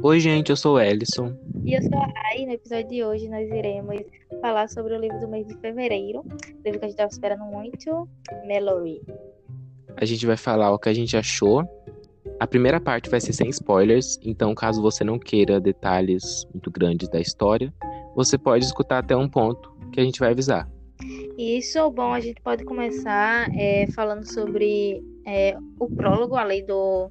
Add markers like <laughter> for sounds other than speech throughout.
Oi, gente, eu sou o Ellison. E eu sou a Ai. No episódio de hoje, nós iremos falar sobre o livro do mês de fevereiro, livro que a gente estava esperando muito, Mallory. A gente vai falar o que a gente achou. A primeira parte vai ser sem spoilers, então caso você não queira detalhes muito grandes da história, você pode escutar até um ponto que a gente vai avisar. Isso, bom, a gente pode começar é, falando sobre é, o prólogo, além do,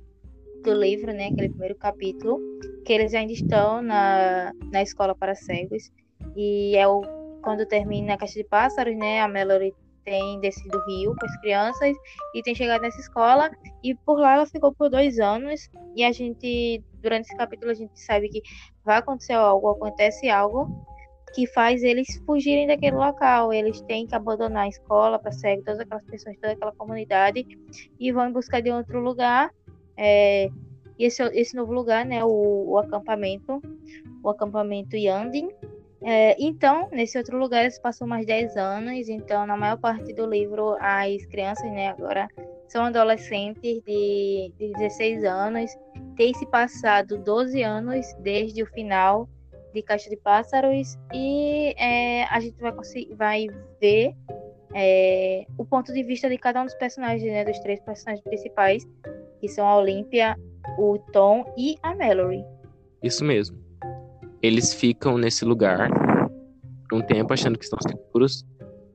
do livro, né, aquele primeiro capítulo, que eles ainda estão na, na escola para cegos, e é o, quando termina a Caixa de Pássaros, né, a Mallory tem descido o rio com as crianças e tem chegado nessa escola. E por lá ela ficou por dois anos. E a gente durante esse capítulo a gente sabe que vai acontecer algo acontece algo que faz eles fugirem daquele local. Eles têm que abandonar a escola para seguir todas aquelas pessoas toda aquela comunidade e vão em busca de outro lugar. É, e esse, esse novo lugar né o, o acampamento o acampamento Yandin é, então, nesse outro lugar, eles passam mais 10 anos. Então, na maior parte do livro, as crianças, né, agora são adolescentes de, de 16 anos. Tem se passado 12 anos desde o final de Caixa de Pássaros. E é, a gente vai, vai ver é, o ponto de vista de cada um dos personagens, né, dos três personagens principais, que são a Olímpia, o Tom e a Mallory. Isso mesmo eles ficam nesse lugar por um tempo achando que estão seguros,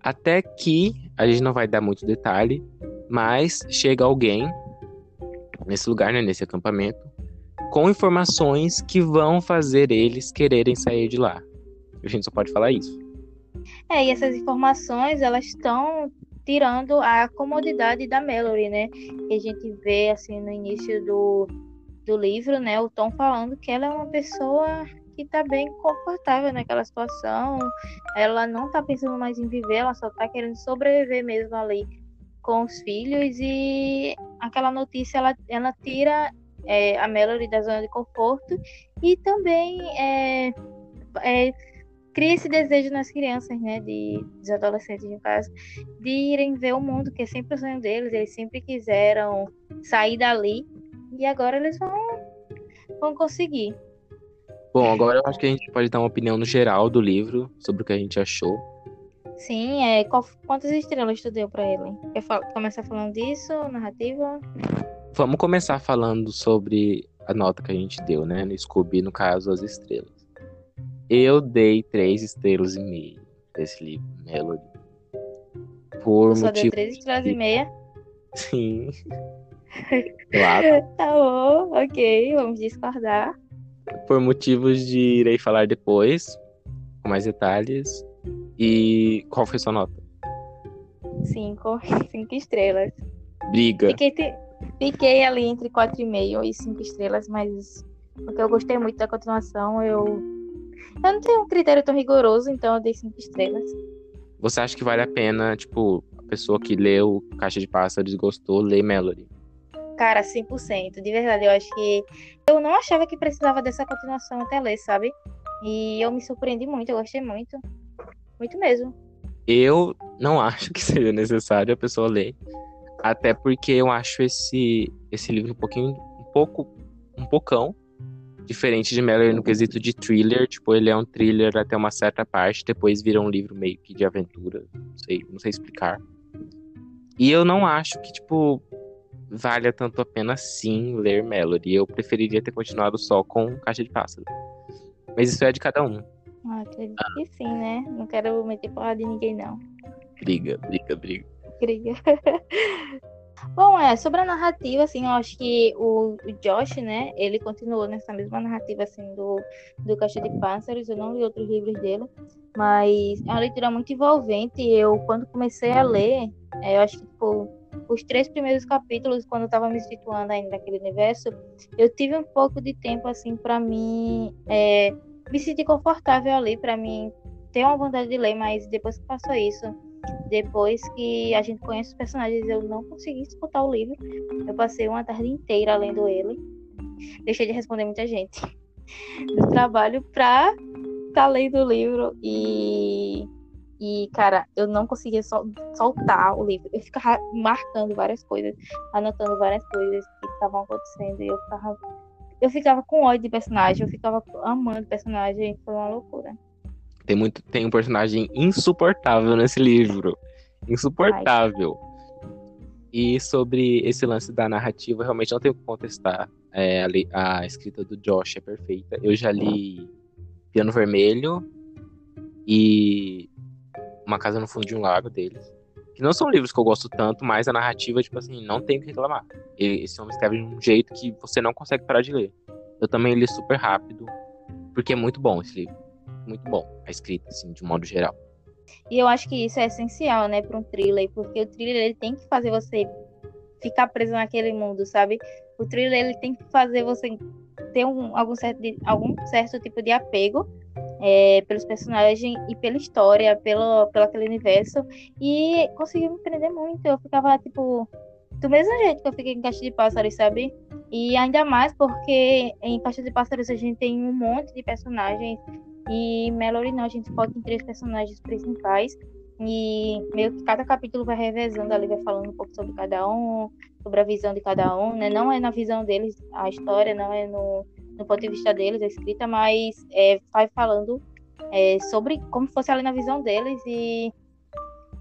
até que a gente não vai dar muito detalhe, mas chega alguém nesse lugar, né, nesse acampamento, com informações que vão fazer eles quererem sair de lá. A gente só pode falar isso. É, e essas informações, elas estão tirando a comodidade da Mallory, né? Que a gente vê, assim, no início do, do livro, né? O Tom falando que ela é uma pessoa que tá bem confortável naquela situação. Ela não tá pensando mais em viver, ela só tá querendo sobreviver mesmo ali com os filhos. E aquela notícia ela, ela tira é, a Melody da zona de conforto e também é, é, cria esse desejo nas crianças, né, de, dos adolescentes no caso, de irem ver o mundo, que é sempre o sonho deles, eles sempre quiseram sair dali e agora eles vão, vão conseguir. Bom, agora eu acho que a gente pode dar uma opinião no geral do livro, sobre o que a gente achou. Sim, é, qual, quantas estrelas tu deu pra ele? Quer começar falando disso, narrativa? Vamos começar falando sobre a nota que a gente deu, né? No Scooby, no caso, as estrelas. Eu dei três estrelas e meia desse livro, Melody. Por só motivo deu três estrelas de... e meia? <laughs> Sim. claro. tá bom, ok, vamos discordar por motivos de irei falar depois, com mais detalhes. E qual foi sua nota? Cinco, <laughs> cinco estrelas. Briga. Fiquei, te... Fiquei ali entre quatro e meio e cinco estrelas, mas porque eu gostei muito da continuação, eu eu não tenho um critério tão rigoroso, então eu dei cinco estrelas. Você acha que vale a pena, tipo, a pessoa que leu Caixa de Pássaros gostou, ler Melody? Cara, 100%. De verdade, eu acho que. Eu não achava que precisava dessa continuação até ler, sabe? E eu me surpreendi muito, eu gostei muito. Muito mesmo. Eu não <laughs> acho que seja necessário a pessoa ler. Até porque eu acho esse, esse livro um pouquinho. um pouco. um pocão. Diferente de Mallory no quesito de thriller. Tipo, ele é um thriller até uma certa parte, depois vira um livro meio que de aventura. Não sei, não sei explicar. E eu não acho que, tipo, valha tanto a pena sim ler Melody. Eu preferiria ter continuado só com Caixa de Pássaro. Mas isso é de cada um. Ah, acredito ah. que sim, né? Não quero meter porra de ninguém, não. Briga, briga, briga. Briga. <laughs> Bom, é, sobre a narrativa, assim, eu acho que o, o, Josh, né, ele continuou nessa mesma narrativa, assim, do, do Caixa de Pássaros, eu não li outros livros dele, mas é uma leitura muito envolvente, eu, quando comecei a ler, é, eu acho que, tipo, os três primeiros capítulos, quando eu estava me situando ainda naquele universo, eu tive um pouco de tempo assim para mim é, me sentir confortável ali, para mim ter uma vontade de ler, mas depois que passou isso, depois que a gente conhece os personagens, eu não consegui escutar o livro. Eu passei uma tarde inteira lendo ele. Deixei de responder muita gente <laughs> do trabalho pra tá lendo o livro e e, cara, eu não conseguia sol soltar o livro. Eu ficava marcando várias coisas, anotando várias coisas que estavam acontecendo. E eu ficava eu ficava com ódio de personagem, eu ficava amando personagem, foi uma loucura. Tem, muito, tem um personagem insuportável nesse livro. Insuportável. E sobre esse lance da narrativa, realmente não tenho que contestar. É, a, a, escrita do Josh é perfeita. Eu já li Piano Vermelho e Uma Casa no Fundo de um Lago deles. Que não são livros que eu gosto tanto, mas a narrativa, tipo assim, não tem o que reclamar. Esse homem escreve de um jeito que você não consegue parar de ler. Eu também li super rápido, porque é muito bom esse livro. Muito bom, a escrita, assim, de modo geral. E eu acho que isso é essencial, né, para um thriller, porque o thriller ele tem que fazer você ficar preso naquele mundo, sabe? O thriller ele tem que fazer você ter um, algum, certo, algum certo tipo de apego é, pelos personagens e pela história, pelo, pelo aquele universo. E conseguiu me prender muito. Eu ficava, tipo, do mesmo jeito que eu fiquei em Caixa de Pássaros, sabe? E ainda mais porque em Caixa de Pássaros a gente tem um monte de personagens. E Melody não, a gente foca em três personagens principais. E meio que cada capítulo vai revezando ali, vai falando um pouco sobre cada um, sobre a visão de cada um, né? Não é na visão deles a história, não é no, no ponto de vista deles a escrita, mas é, vai falando é, sobre como fosse ali na visão deles e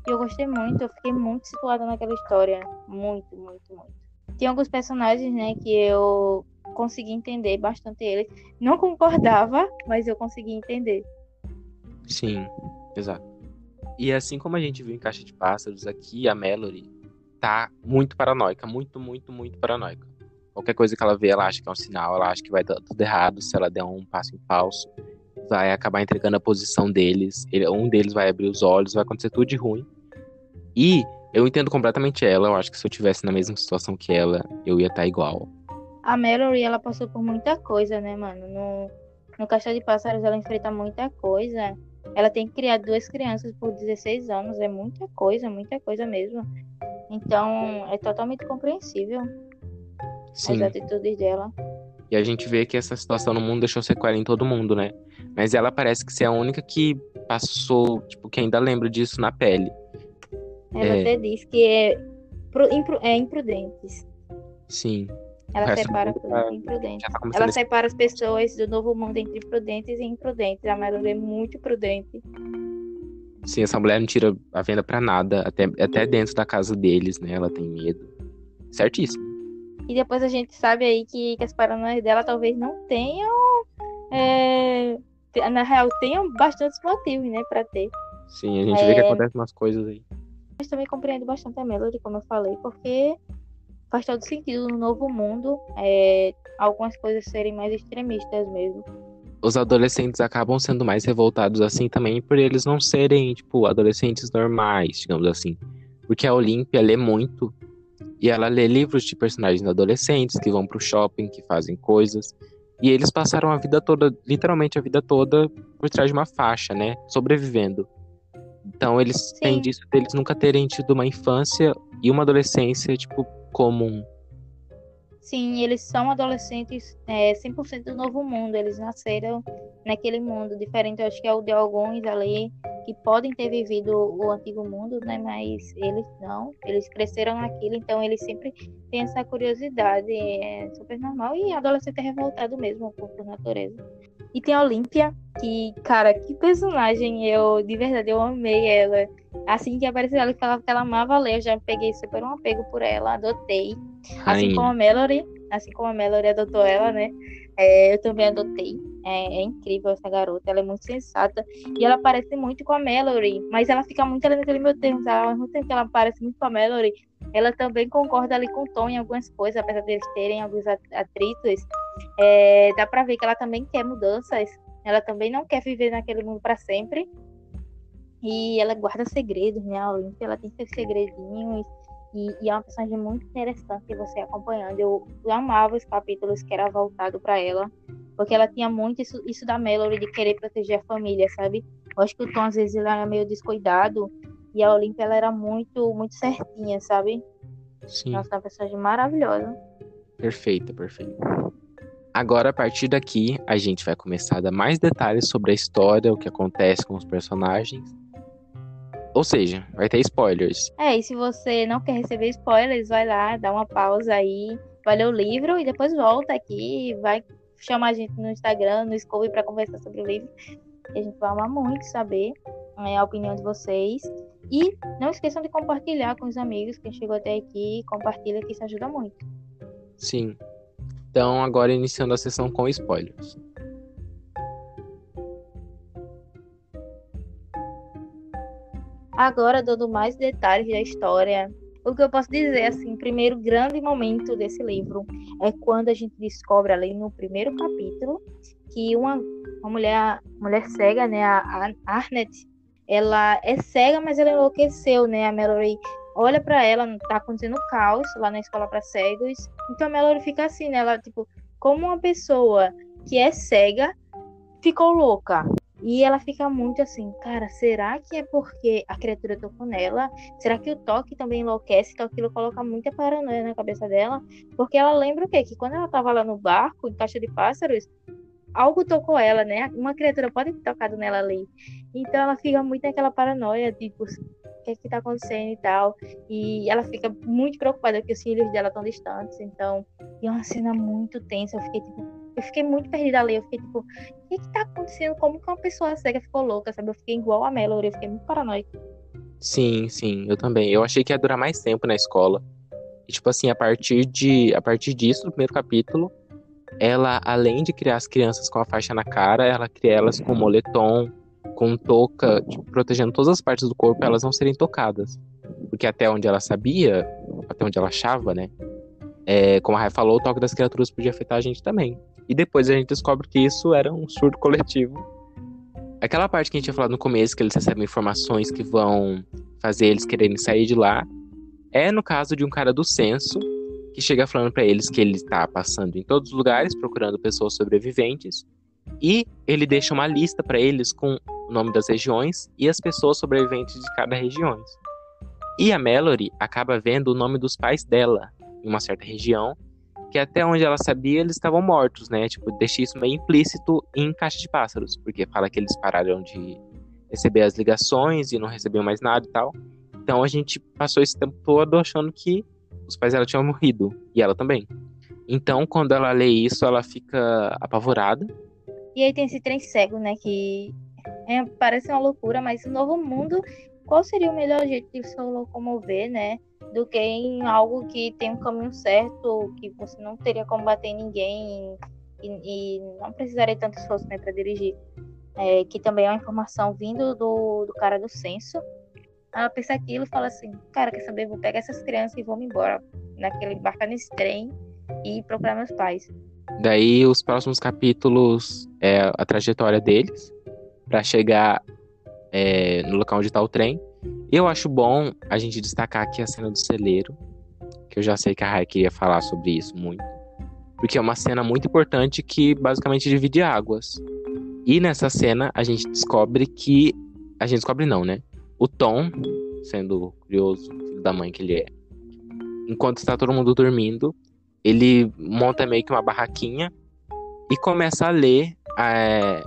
eu gostei muito, eu fiquei muito situada naquela história, muito, muito, muito. Tem alguns personagens, né, que eu consegui entender bastante eles. Não concordava, mas eu consegui entender. Sim, exato. E assim como a gente viu em Caixa de Pássaros, aqui a Mallory tá muito paranoica, muito, muito, muito paranoica. Qualquer coisa que ela vê, ela acha que é um sinal, ela acha que vai dar tudo errado se ela der um passo em falso. Vai acabar entregando a posição deles, ele, um deles vai abrir os olhos, vai acontecer tudo de ruim. E eu entendo completamente ela, eu acho que se eu tivesse na mesma situação que ela, eu ia estar tá igual. A Mallory, ela passou por muita coisa, né, mano? No, no Caixa de Pássaros, ela enfrenta muita coisa. Ela tem que criar duas crianças por 16 anos. É muita coisa, muita coisa mesmo. Então, é totalmente compreensível Sim. as atitudes dela. E a gente vê que essa situação no mundo deixou sequela em todo mundo, né? Mas ela parece que ser a única que passou, tipo, que ainda lembra disso na pele. Ela é... até diz que é, é imprudentes. Sim. Ela separa imprudentes. Tá ela separa as pessoas do novo mundo entre prudentes e imprudentes. A Marilyn é muito prudente. Sim, essa mulher não tira a venda para nada, até, até dentro da casa deles, né? Ela tem medo. Certíssimo. E depois a gente sabe aí que, que as paranoias dela talvez não tenham. É, na real, tenham bastantes motivos, né, pra ter. Sim, a gente é... vê que acontecem umas coisas aí. Mas também compreendo bastante a Melody, como eu falei, porque faz todo sentido no novo mundo é, algumas coisas serem mais extremistas mesmo. Os adolescentes acabam sendo mais revoltados assim também por eles não serem, tipo, adolescentes normais, digamos assim. Porque a Olímpia lê muito e ela lê livros de personagens adolescentes que vão pro shopping, que fazem coisas. E eles passaram a vida toda, literalmente a vida toda, por trás de uma faixa, né? Sobrevivendo. Então eles Sim. têm disso deles nunca terem tido uma infância e uma adolescência, tipo, comum. Sim, eles são adolescentes é, 100% do novo mundo. Eles nasceram naquele mundo diferente. Acho que é o de alguns ali que podem ter vivido o antigo mundo, né? Mas eles não. Eles cresceram naquilo, então eles sempre têm essa curiosidade. É super normal. E adolescente é revoltado mesmo por natureza. E tem a Olímpia, que, cara, que personagem eu, de verdade, eu amei ela. Assim que apareceu ela e falava que ela amava ler, eu já peguei super um apego por ela, adotei. Assim como a Mallory, assim como a Mallory adotou ela, né? É, eu também adotei. É, é, incrível essa garota, ela é muito sensata. E ela parece muito com a Mallory, mas ela fica muito ali naquele meu termo? Ao mesmo tempo que ela parece muito com a Mallory, ela também concorda ali com o Tom em algumas coisas, apesar de eles terem alguns atritos. É, dá pra ver que ela também quer mudanças. Ela também não quer viver naquele mundo para sempre. E ela guarda segredos, né? A Olympia, ela tem seus segredinhos. E, e, é uma personagem muito interessante você acompanhando. Eu, eu amava os capítulos que era voltado para ela, porque ela tinha muito isso, isso da Melody de querer proteger a família, sabe? Eu acho que o Tom às vezes ele era meio descuidado e a Olympia ela era muito muito certinha, sabe? Sim. Nossa, uma personagem maravilhosa. Perfeita, perfeita. Agora, a partir daqui, a gente vai começar a dar mais detalhes sobre a história, o que acontece com os personagens ou seja, vai ter spoilers. É, e se você não quer receber spoilers, vai lá, dá uma pausa aí, vai ler o livro e depois volta aqui vai chama a gente no Instagram, no Scooby, para conversar sobre o livro. E a gente vai amar muito saber é, a opinião de vocês. E não esqueçam de compartilhar com os amigos. Quem chegou até aqui, compartilha que isso ajuda muito. Sim. Então, agora iniciando a sessão com spoilers. Agora, dando mais detalhes da história, o que eu posso dizer, assim, primeiro grande momento desse livro é quando a gente descobre ali no primeiro capítulo que uma, uma mulher, mulher cega, né, a Arnett, ela é cega, mas ela enlouqueceu, né? A Mallory olha para ela, tá acontecendo caos lá na escola para cegos. Então a Mallory fica assim, né? Ela, tipo, como uma pessoa que é cega ficou louca. E ela fica muito assim, cara, será que é porque a criatura tocou nela? Será que o toque também enlouquece? Então aquilo coloca muita paranoia na cabeça dela. Porque ela lembra o quê? Que quando ela tava lá no barco, em caixa de pássaros, algo tocou ela, né? Uma criatura pode ter tocado nela ali. Então ela fica muito naquela paranoia, tipo, o que é que tá acontecendo e tal. E ela fica muito preocupada porque os filhos dela estão distantes. Então, é uma cena muito tensa. Eu fiquei, tipo, eu fiquei muito perdida ali. Eu fiquei, tipo, o que que tá acontecendo? Como que uma pessoa cega ficou louca, sabe? Eu fiquei igual a Melody, eu fiquei muito paranoica. Sim, sim, eu também. Eu achei que ia durar mais tempo na escola. E, tipo assim, a partir de a partir disso, no primeiro capítulo, ela, além de criar as crianças com a faixa na cara, ela cria elas com moletom, com touca, tipo, protegendo todas as partes do corpo para elas não serem tocadas. Porque até onde ela sabia, até onde ela achava, né? É, como a Rai falou, o toque das criaturas podia afetar a gente também. E depois a gente descobre que isso era um surto coletivo. Aquela parte que a gente tinha falado no começo, que eles recebem informações que vão fazer eles quererem sair de lá, é no caso de um cara do censo que chega falando para eles que ele está passando em todos os lugares procurando pessoas sobreviventes e ele deixa uma lista para eles com o nome das regiões e as pessoas sobreviventes de cada região. E a Mallory acaba vendo o nome dos pais dela em uma certa região, que até onde ela sabia eles estavam mortos, né? Tipo, deixa isso meio implícito em Caixa de Pássaros, porque fala que eles pararam de receber as ligações e não recebiam mais nada e tal. Então a gente passou esse tempo todo achando que os pais dela tinham morrido e ela também. Então, quando ela lê isso, ela fica apavorada. E aí tem esse trem cego, né? Que é, parece uma loucura, mas no novo mundo, qual seria o melhor jeito de se locomover, né? Do que em algo que tem um caminho certo, que você não teria como bater ninguém e, e não precisaria tanto esforço né, para dirigir. É, que também é uma informação vindo do, do cara do censo, ela pensa aquilo e fala assim, cara, quer saber, vou pegar essas crianças e vou me embora naquele embarcar nesse trem e procurar meus pais. Daí os próximos capítulos é a trajetória deles para chegar é, no local onde está o trem. Eu acho bom a gente destacar aqui a cena do celeiro, que eu já sei que a Rai queria falar sobre isso muito, porque é uma cena muito importante que basicamente divide águas. E nessa cena a gente descobre que a gente descobre não, né? O Tom, sendo curioso, filho da mãe que ele é, enquanto está todo mundo dormindo, ele monta meio que uma barraquinha e começa a ler é,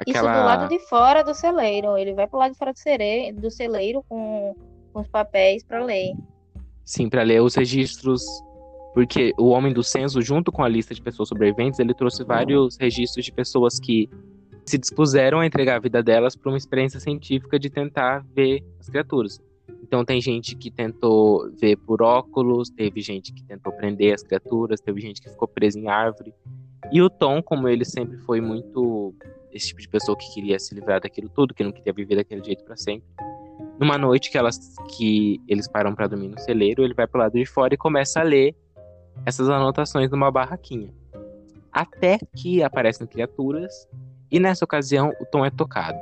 aquela... Isso do lado de fora do celeiro. Ele vai pro lado de fora do, cere... do celeiro com, com os papéis para ler. Sim, para ler os registros. Porque o homem do censo, junto com a lista de pessoas sobreviventes, ele trouxe vários registros de pessoas que se dispuseram a entregar a vida delas para uma experiência científica de tentar ver as criaturas. Então tem gente que tentou ver por óculos, teve gente que tentou prender as criaturas, teve gente que ficou presa em árvore. E o Tom, como ele sempre foi muito esse tipo de pessoa que queria se livrar daquilo tudo, que não queria viver daquele jeito para sempre. Numa noite que elas que eles param para dormir no celeiro, ele vai pro lado de fora e começa a ler essas anotações numa barraquinha. Até que aparecem criaturas e nessa ocasião, o Tom é tocado.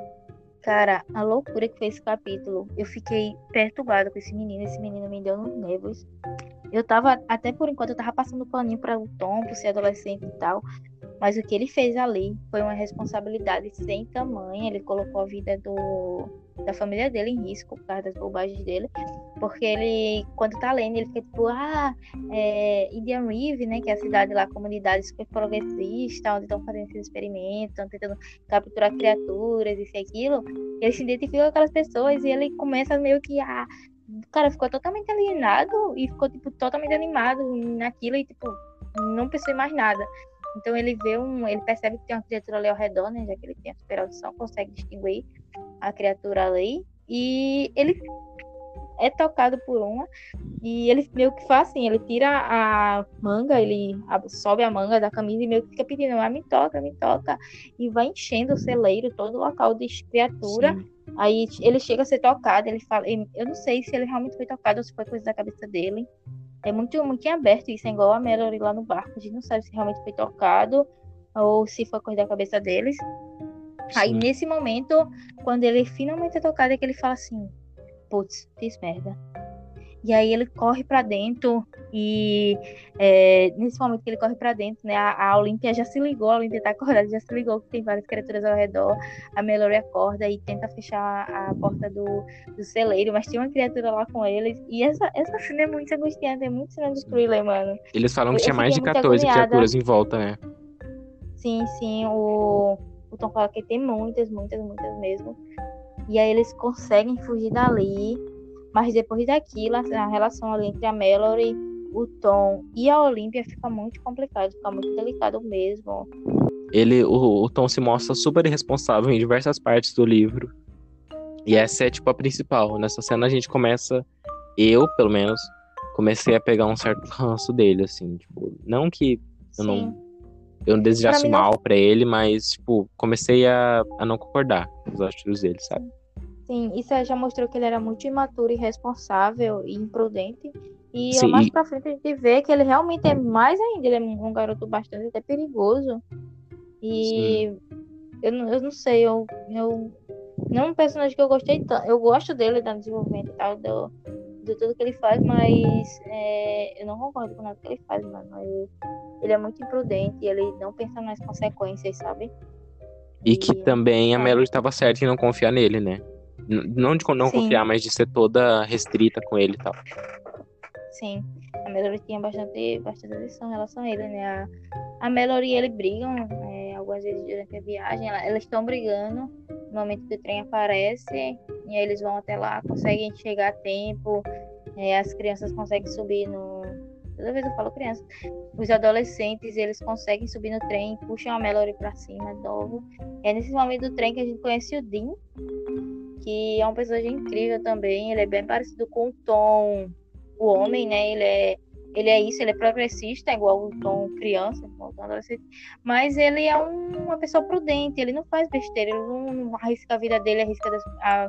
Cara, a loucura que foi esse capítulo. Eu fiquei perturbada com esse menino. Esse menino me deu nos nervos. Eu tava, até por enquanto, eu tava passando paninho para o Tom, por ser adolescente e tal. Mas o que ele fez ali foi uma responsabilidade sem tamanho. Ele colocou a vida do, da família dele em risco por causa das bobagens dele. Porque ele, quando tá lendo, ele fica tipo, ah, é, Indian River, né? Que é a cidade lá, a comunidade super progressista, onde estão fazendo esses experimentos, estão tentando capturar criaturas, isso e aquilo. Ele se identifica com aquelas pessoas e ele começa meio que a. Cara ficou totalmente alienado e ficou, tipo, totalmente animado naquilo e, tipo, não pensou em mais nada. Então ele vê um. Ele percebe que tem uma criatura ali ao redor, né? Já que ele tem a super audição, consegue distinguir a criatura ali. E ele é tocado por uma e ele meio que faz assim, ele tira a manga, ele sobe a manga da camisa e meio que fica pedindo, ah, me toca, me toca, e vai enchendo o celeiro, todo o local de criatura. Sim. Aí ele chega a ser tocado, ele fala, eu não sei se ele realmente foi tocado ou se foi coisa da cabeça dele. É muito, muito aberto isso, é igual a Melody lá no barco. A gente não sabe se realmente foi tocado ou se foi coisa da cabeça deles. Sim. Aí nesse momento, quando ele finalmente é tocado, é que ele fala assim: putz, fiz merda. E aí ele corre para dentro e é, nesse momento que ele corre para dentro, né, a, a Olímpia já se ligou, a Olímpia tá acordada, já se ligou que tem várias criaturas ao redor. A Melody acorda e tenta fechar a porta do, do celeiro, mas tinha uma criatura lá com eles. E essa, essa cena é muito angustiante, é muito cena de thriller, mano. Eles falam que tinha mais de 14 criaturas em volta, né? Sim, sim, o, o Tom fala que tem muitas, muitas, muitas mesmo. E aí eles conseguem fugir dali. Mas depois daquilo, a relação ali entre a Mallory, o Tom e a Olivia fica muito complicado, fica muito delicado mesmo. Ele, o, o Tom se mostra super irresponsável em diversas partes do livro. E essa é tipo a principal. Nessa cena a gente começa, eu, pelo menos, comecei a pegar um certo ranço dele, assim, tipo, não que eu Sim. não eu não desejasse pra mal não... para ele, mas, tipo, comecei a, a não concordar com os atitudes dele, sabe? Sim, isso já mostrou que ele era muito imaturo, irresponsável e imprudente. E Sim, mais e... pra frente a gente vê que ele realmente é mais ainda, ele é um garoto bastante até perigoso. E eu, eu não sei, eu, eu não é um personagem que eu gostei tanto. Eu gosto dele, da desenvolvimento e tal, do, de tudo que ele faz, mas é, eu não concordo com nada que ele faz, mano. Ele, ele é muito imprudente, ele não pensa nas consequências, sabe? E, e que também a Melody estava certa em não confiar nele, né? Não de não Sim. confiar, mas de ser toda restrita com ele e tal. Sim, a Melody tinha bastante, bastante atenção em relação a ele, né? A, a Melody e ele brigam é, algumas vezes durante a viagem, elas estão brigando no momento que o trem aparece, e eles vão até lá, conseguem chegar a tempo, é, as crianças conseguem subir no. Toda vez eu falo criança. Os adolescentes, eles conseguem subir no trem, puxam a Melody pra cima, novo. É nesse momento do trem que a gente conhece o Dean, que é um personagem incrível também. Ele é bem parecido com o Tom, o homem, né? Ele é ele é isso, ele é progressista, igual o Tom criança, igual o Tom adolescente, mas ele é um, uma pessoa prudente, ele não faz besteira, ele não, não arrisca a vida dele, arrisca das, a,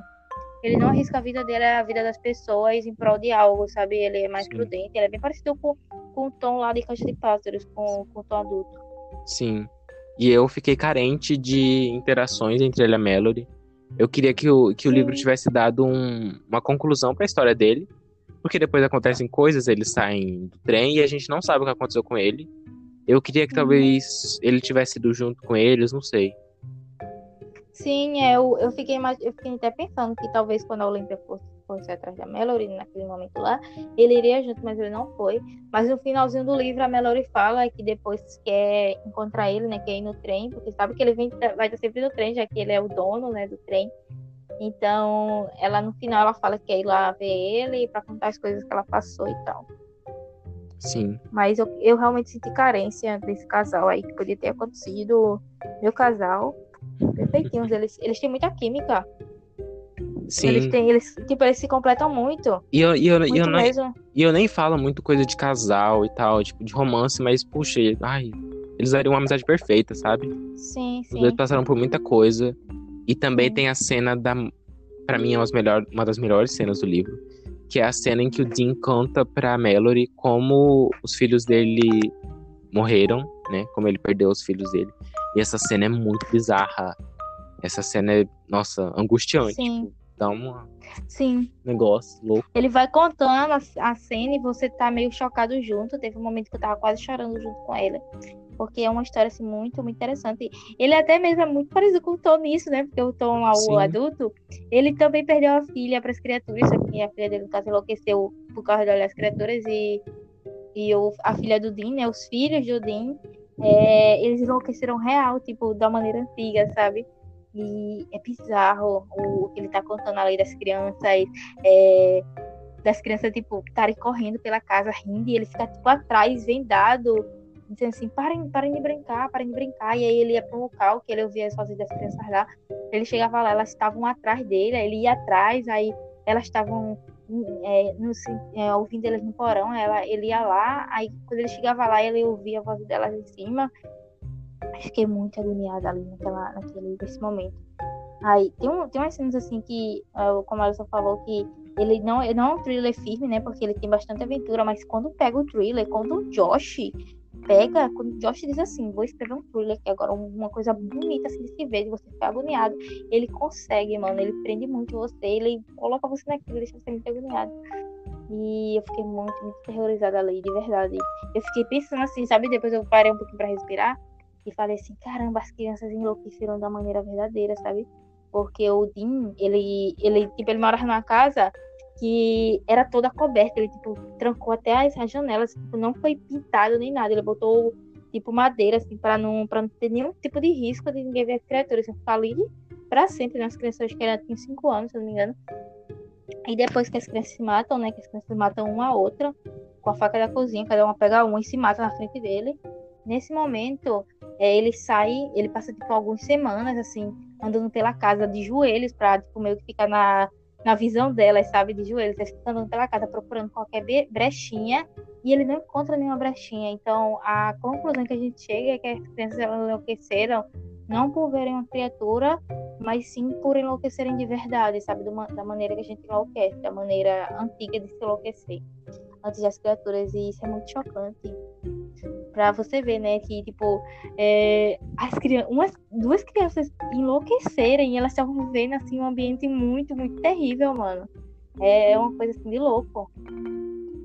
ele não arrisca a vida dele, a vida das pessoas em prol de algo, sabe? Ele é mais Sim. prudente, ele é bem parecido com, com o Tom lá de Caixa de Pássaros, com, com o Tom adulto. Sim, e eu fiquei carente de interações entre ele e a Melody. Eu queria que o, que o livro tivesse dado um, uma conclusão para a história dele, porque depois acontecem coisas, eles saem do trem e a gente não sabe o que aconteceu com ele. Eu queria que uhum. talvez ele tivesse ido junto com eles, não sei. Sim, é, eu, eu, fiquei eu fiquei até pensando que talvez quando a Olímpia fosse, fosse atrás da Melody naquele momento lá, ele iria junto, mas ele não foi. Mas no finalzinho do livro a Melody fala que depois quer encontrar ele, né, quer ir no trem, porque sabe que ele vem, vai estar sempre no trem, já que ele é o dono, né, do trem. Então, ela no final ela fala que quer ir lá ver ele para contar as coisas que ela passou e tal. Sim. Mas eu, eu realmente senti carência desse casal aí, que podia ter acontecido. Meu casal, perfeitinhos, eles, eles têm muita química. Sim. Eles têm, eles, tipo, eles se completam muito. E eu, e eu, muito eu, não, e eu nem falo muito coisa de casal e tal, tipo, de romance, mas, puxa, ai, eles dariam uma amizade perfeita, sabe? Sim, sim. Os dois passaram por muita coisa. E também tem a cena da. Pra mim, é uma das, melhor, uma das melhores cenas do livro. Que é a cena em que o Dean conta pra Mallory como os filhos dele morreram, né? Como ele perdeu os filhos dele. E essa cena é muito bizarra. Essa cena é, nossa, angustiante. Sim. Tipo, dá um Sim. negócio louco. Ele vai contando a, a, cena e você tá meio chocado junto. Teve um momento que eu tava quase chorando junto com ele porque é uma história assim, muito, muito interessante. Ele até mesmo é muito parecido com o Tom nisso, né? Porque o Tom, o adulto, ele também perdeu a filha para as criaturas, só que a filha dele, no caso, enlouqueceu por causa das criaturas e, e o, a filha do Dean, né? Os filhos do Dean, é, eles enlouqueceram real, tipo, da maneira antiga, sabe? E é bizarro o, o que ele tá contando ali das crianças, é, das crianças, tipo, estarem correndo pela casa rindo e ele fica, tipo, atrás, vendado dizendo assim, parem, parem de brincar, parem de brincar. E aí ele ia para um local que ele ouvia as vozes das crianças lá. Ele chegava lá, elas estavam atrás dele, ele ia atrás, aí elas estavam é, é, ouvindo eles no porão, ela, ele ia lá, aí quando ele chegava lá, ele ouvia a voz delas em cima. Fiquei muito agoniada ali naquela, naquele, nesse momento. Aí tem, um, tem umas cenas assim que, como a Alissa falou, que ele não, ele não é um thriller firme, né? Porque ele tem bastante aventura, mas quando pega o thriller, quando o Josh pega, quando o Josh diz assim, vou escrever um thriller que agora uma coisa bonita assim de se ver, de você ficar agoniado, ele consegue, mano, ele prende muito você, ele coloca você naquilo, deixa você muito agoniado. E eu fiquei muito, muito terrorizada ali, de verdade. Eu fiquei pensando assim, sabe? Depois eu parei um pouquinho pra respirar e falei assim, caramba, as crianças enlouqueceram da maneira verdadeira, sabe? Porque o Dean, ele, ele, tipo, ele mora numa casa que era toda coberta. Ele, tipo, trancou até as, as janelas, tipo, não foi pintado nem nada. Ele botou, tipo, madeira, assim, para não, pra não ter nenhum tipo de risco de ninguém ver as criaturas. Assim, ficar ali pra sempre, né? As crianças que ela tinha 5 anos, se não me engano. E depois que as crianças se matam, né? Que as crianças matam uma a outra com a faca da cozinha, cada uma pega uma e se mata na frente dele. Nesse momento, é, ele sai, ele passa tipo algumas semanas assim, andando pela casa de joelhos para tipo meio que ficar na na visão delas, sabe, de joelhos, eles ficam andando pela casa procurando qualquer brechinha e ele não encontra nenhuma brechinha. Então, a conclusão que a gente chega é que as crianças elas enlouqueceram não por verem uma criatura, mas sim por enlouquecerem de verdade, sabe, da maneira que a gente enlouquece, da maneira antiga de se enlouquecer antes das criaturas e isso é muito chocante para você ver, né, que tipo é, as crianças, umas duas crianças enlouquecerem e elas estavam vivendo assim um ambiente muito muito terrível, mano. É, é uma coisa assim de louco.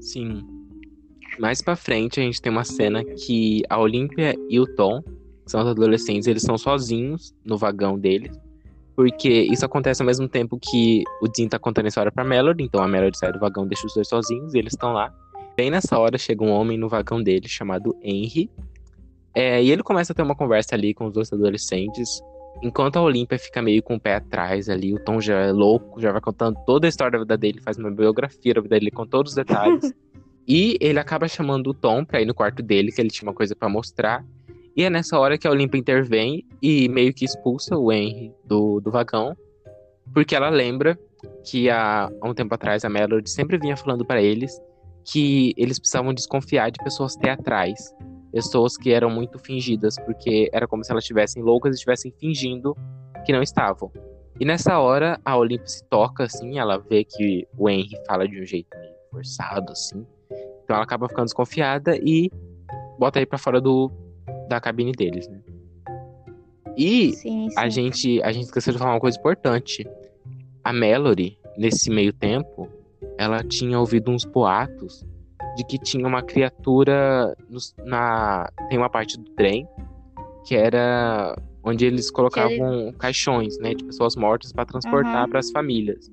Sim. Mais para frente a gente tem uma cena que a Olivia e o Tom, que são os adolescentes, eles são sozinhos no vagão deles. Porque isso acontece ao mesmo tempo que o Dean tá contando a história pra Melody, então a Melody sai do vagão, deixa os dois sozinhos, e eles estão lá. Bem nessa hora chega um homem no vagão dele chamado Henry. É, e ele começa a ter uma conversa ali com os dois adolescentes. Enquanto a Olímpia fica meio com o pé atrás ali, o Tom já é louco, já vai contando toda a história da vida dele, faz uma biografia da vida dele com todos os detalhes. <laughs> e ele acaba chamando o Tom pra ir no quarto dele, que ele tinha uma coisa para mostrar. E é nessa hora que a Olímpia intervém e meio que expulsa o Henry do, do vagão, porque ela lembra que há, há um tempo atrás a Melody sempre vinha falando para eles que eles precisavam desconfiar de pessoas teatrais, pessoas que eram muito fingidas, porque era como se elas estivessem loucas e estivessem fingindo que não estavam. E nessa hora a Olímpia se toca assim, ela vê que o Henry fala de um jeito meio forçado assim. Então ela acaba ficando desconfiada e bota aí para fora do, da cabine deles, né? E sim, sim. a gente a gente esqueceu de falar uma coisa importante. A Mallory, nesse meio tempo, ela tinha ouvido uns boatos de que tinha uma criatura no, na tem uma parte do trem que era onde eles colocavam ele... caixões, né, de pessoas mortas para transportar uhum. para as famílias.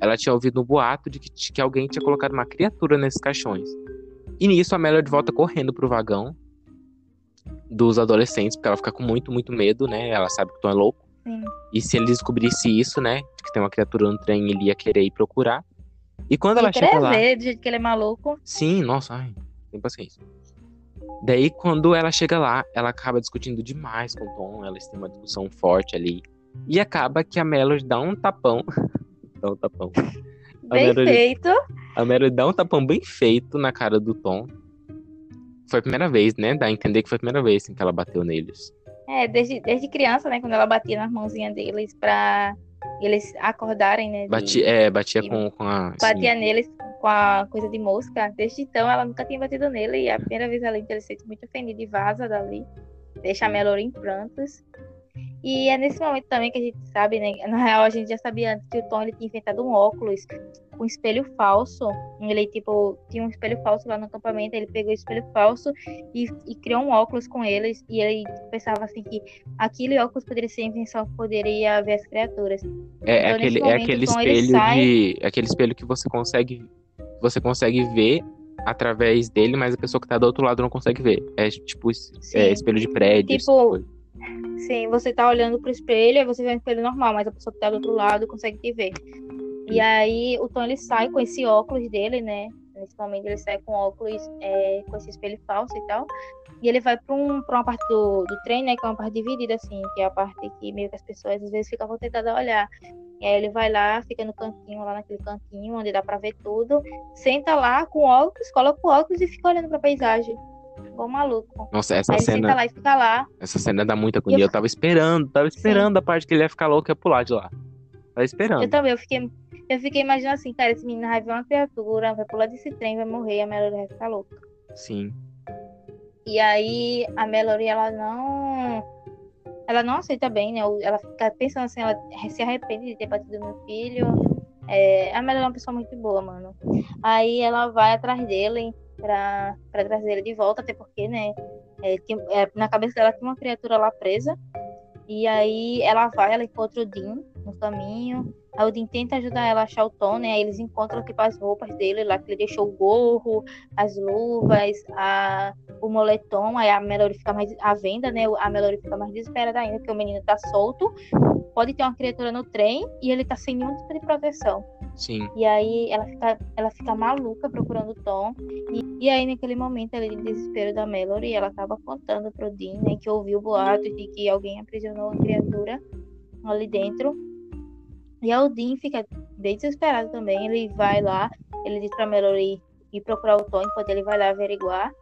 Ela tinha ouvido um boato de que, que alguém tinha colocado uma criatura nesses caixões. E nisso a Melody volta correndo pro vagão dos adolescentes, porque ela fica com muito, muito medo, né? Ela sabe que o Tom é louco. Sim. E se ele descobrisse isso, né? De que tem uma criatura no trem, ele ia querer ir procurar. E quando ela chega lá. ver do jeito que ele é maluco. Sim, nossa, ai, tem paciência. Daí, quando ela chega lá, ela acaba discutindo demais com o Tom, elas têm uma discussão forte ali. E acaba que a Melody dá um tapão. <laughs> dá um tapão. Bem Melody, feito. A Melody dá um tapão bem feito na cara do Tom. Foi a primeira vez, né? Dá a entender que foi a primeira vez assim, que ela bateu neles. É, desde, desde criança, né? Quando ela batia nas mãozinhas deles pra eles acordarem, né? De, Bati, é, batia de, com, com a. Batia sim. neles com a coisa de mosca. Desde então ela nunca tinha batido nele. E a primeira vez ela se sente muito ofendida e vaza dali. Deixa a Melody em prantos. E é nesse momento também que a gente sabe, né? Na real, a gente já sabia antes que o Tom ele tinha inventado um óculos com um espelho falso. Ele, tipo, tinha um espelho falso lá no acampamento. Ele pegou o espelho falso e, e criou um óculos com eles. E ele pensava assim que aquele óculos poderia ser a invenção que poderia ver as criaturas. É, então, aquele, momento, é aquele espelho sai... de. É aquele espelho que você consegue. Você consegue ver através dele, mas a pessoa que tá do outro lado não consegue ver. É tipo é, espelho de prédio. Tipo, Sim, você tá olhando pro espelho, aí você vê um espelho normal, mas a pessoa que tá do outro lado consegue te ver. E aí o Tom ele sai com esse óculos dele, né? Momento ele sai com óculos, é, com esse espelho falso e tal. E ele vai para um, uma parte do, do trem, né? Que é uma parte dividida, assim, que é a parte que meio que as pessoas às vezes ficam tentadas a olhar. E aí ele vai lá, fica no cantinho, lá naquele cantinho, onde dá para ver tudo. Senta lá com óculos, coloca o óculos e fica olhando pra paisagem. Igual maluco. Nossa, essa aí cena. Senta lá e fica lá. Essa cena dá muita agonia. Eu... eu tava esperando, tava esperando Sim. a parte que ele ia ficar louco e ia pular de lá. Tava esperando. Eu também, eu fiquei, eu fiquei imaginando assim, cara, esse menino vai ver uma criatura, vai pular desse trem, vai morrer, a Melody vai ficar louca. Sim. E aí a Melody, ela não. Ela não aceita bem, né? Ela fica pensando assim, ela se arrepende de ter batido meu filho. É, a Melody é uma pessoa muito boa, mano. Aí ela vai atrás dele pra trazer ele de volta, até porque, né? É, tem, é, na cabeça dela tem uma criatura lá presa. E aí ela vai, ela encontra o Dean no caminho. A Odin tenta ajudar ela a achar o Tom, né? Aí eles encontram tipo as roupas dele lá, que ele deixou o gorro, as luvas, a, o moletom. Aí a Melody fica mais. A venda, né? A Melody fica mais desesperada ainda, porque o menino tá solto. Pode ter uma criatura no trem e ele tá sem nenhum tipo de proteção. Sim. E aí ela fica, ela fica maluca procurando o Tom. E, e aí, naquele momento ali de desespero da Melody, ela acaba contando pro Dean, né? Que ouviu boato de que alguém aprisionou uma criatura ali dentro. E o Dean fica bem desesperado também. Ele vai lá, ele diz pra Melody ir procurar o Tom, enquanto ele vai lá averiguar.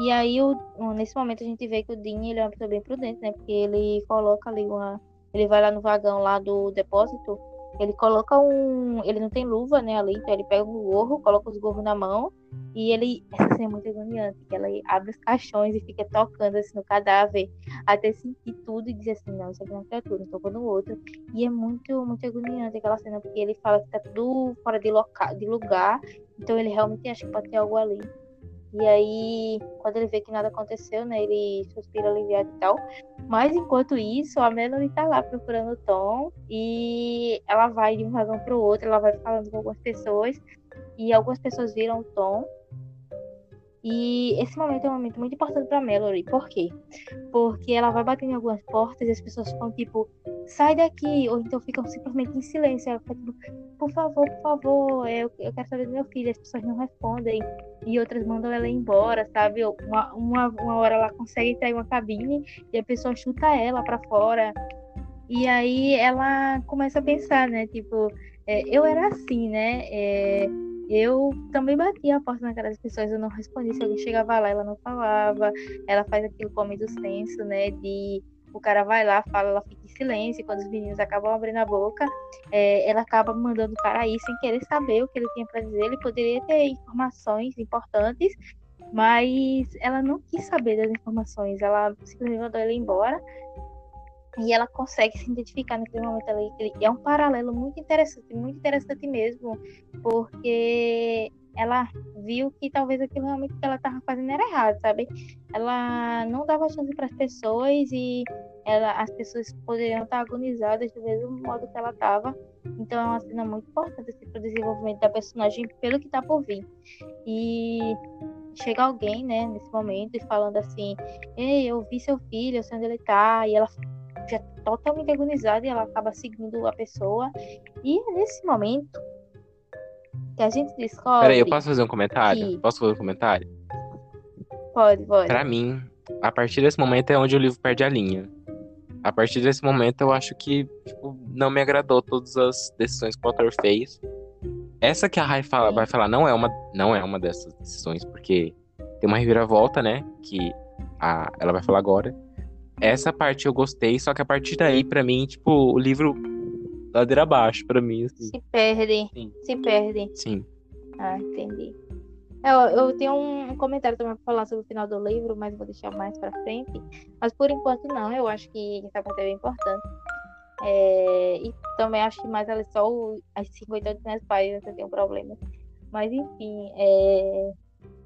E aí, o, nesse momento, a gente vê que o Dean ele é uma pessoa bem prudente, né? Porque ele coloca ali uma. Ele vai lá no vagão lá do depósito ele coloca um. Ele não tem luva, né, ali, então ele pega um gorro, coloca os gorros na mão e ele. <laughs> Essa cena é muito agoniante, que ela abre os caixões e fica tocando assim no cadáver até sentir tudo e dizer assim: não, isso aqui não é criatura, não tocou outro. E é muito, muito agoniante aquela cena, porque ele fala que tá tudo fora de, loca... de lugar, então ele realmente acha que pode ter algo ali. E aí, quando ele vê que nada aconteceu, né, ele suspira aliviado e tal. Mas enquanto isso, a Melanie tá lá procurando o Tom e ela vai de um vagão pro outro, ela vai falando com algumas pessoas e algumas pessoas viram o Tom e esse momento é um momento muito importante para Melody. Por quê? Porque ela vai batendo em algumas portas e as pessoas ficam tipo, sai daqui, ou então ficam simplesmente em silêncio. Ela fica tipo, por favor, por favor, eu, eu quero saber do meu filho. As pessoas não respondem e outras mandam ela embora, sabe? Uma, uma, uma hora ela consegue entrar em uma cabine e a pessoa chuta ela para fora. E aí ela começa a pensar, né? Tipo, é, eu era assim, né? É, eu também batia a porta na cara das pessoas, eu não respondia. Se alguém chegava lá, ela não falava. Ela faz aquilo como do senso, né? De o cara vai lá, fala, ela fica em silêncio. Quando os meninos acabam abrindo a boca, é, ela acaba mandando o cara ir sem querer saber o que ele tinha para dizer. Ele poderia ter informações importantes, mas ela não quis saber das informações. Ela simplesmente mandou ele embora e ela consegue se identificar naquele momento ali. É um paralelo muito interessante, muito interessante mesmo, porque ela viu que talvez aquilo realmente que ela estava fazendo era errado, sabe? Ela não dava chance para as pessoas e ela, as pessoas poderiam estar agonizadas do mesmo modo que ela estava. Então é uma cena muito importante assim, para o desenvolvimento da personagem pelo que está por vir. E chega alguém, né, nesse momento e falando assim: Ei, eu vi seu filho, eu sei onde ele está. E ela já totalmente agonizada e ela acaba seguindo a pessoa. E é nesse momento que a gente descobre. Peraí, eu posso fazer um comentário? Que... Posso fazer um comentário? Pode, pode. Pra mim, a partir desse momento é onde o livro perde a linha. A partir desse momento, eu acho que tipo, não me agradou todas as decisões que o autor fez. Essa que a Rai fala, vai falar não é uma, não é uma dessas decisões, porque tem uma reviravolta, né? Que a, ela vai falar agora essa parte eu gostei, só que a partir daí, para mim, tipo, o livro ladeira abaixo, para mim. Assim. Se perde. Sim. Se perde. Sim. Ah, entendi. Eu, eu tenho um comentário também pra falar sobre o final do livro, mas vou deixar mais pra frente. Mas por enquanto não, eu acho que essa parte é bem importante. É, e também acho que mais ela é só o, as 50 últimas páginas eu tenho um problema. Mas enfim, é,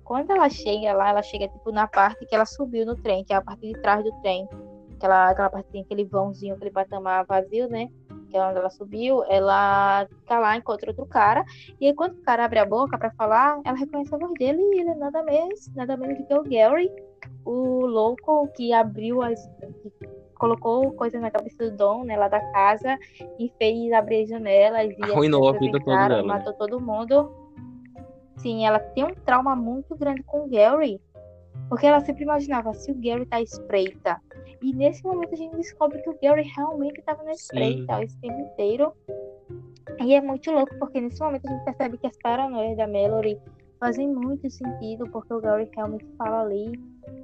quando ela chega lá, ela chega tipo na parte que ela subiu no trem, que é a parte de trás do trem. Aquela, aquela parte tem aquele vãozinho, aquele patamar vazio, né? Que é onde ela subiu. Ela fica lá, encontra outro cara. E aí, quando o cara abre a boca para falar, ela reconhece a voz dele e ele é nada menos, nada menos do que o Gary, o louco que abriu as. Que colocou coisas na cabeça do Dom, né, lá da casa, e fez abrir as janelas. E Arruinou a vida toda dela. Matou todo mundo Sim, ela tem um trauma muito grande com o Gary. Porque ela sempre imaginava se o Gary tá espreita. E nesse momento a gente descobre que o Gary realmente estava na espreita esse tempo inteiro. E é muito louco, porque nesse momento a gente percebe que as paranoias da Mallory fazem muito sentido, porque o Gary realmente fala ali.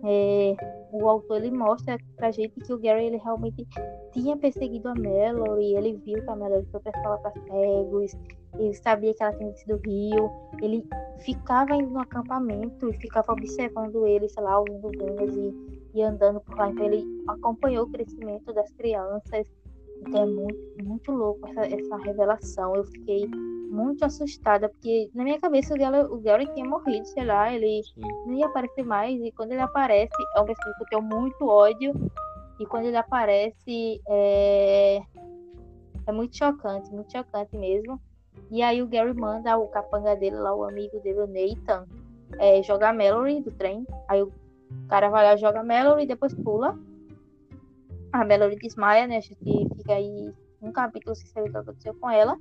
É, o autor ele mostra pra gente que o Gary ele realmente tinha perseguido a Mallory, ele viu que a Mallory foi pra escola pra cegos, ele sabia que ela tinha sido do Rio, ele ficava indo no acampamento e ficava observando ele, sei lá, ouvindo vendas e, e andando por lá. Então ele acompanhou o crescimento das crianças. Então é muito, muito louco essa, essa revelação. Eu fiquei muito assustada, porque na minha cabeça o Gary, o Gary tinha morrido, sei lá, ele Sim. não ia aparecer mais. E quando ele aparece, é um personagem que eu tenho muito ódio. E quando ele aparece, é, é muito chocante, muito chocante mesmo. E aí o Gary manda o capanga dele lá, o amigo dele, o Nathan, é, jogar Mallory do trem. Aí o cara vai lá, joga Mallory e depois pula. A Mallory desmaia, né? A gente fica aí um capítulo sem saber o que aconteceu com ela.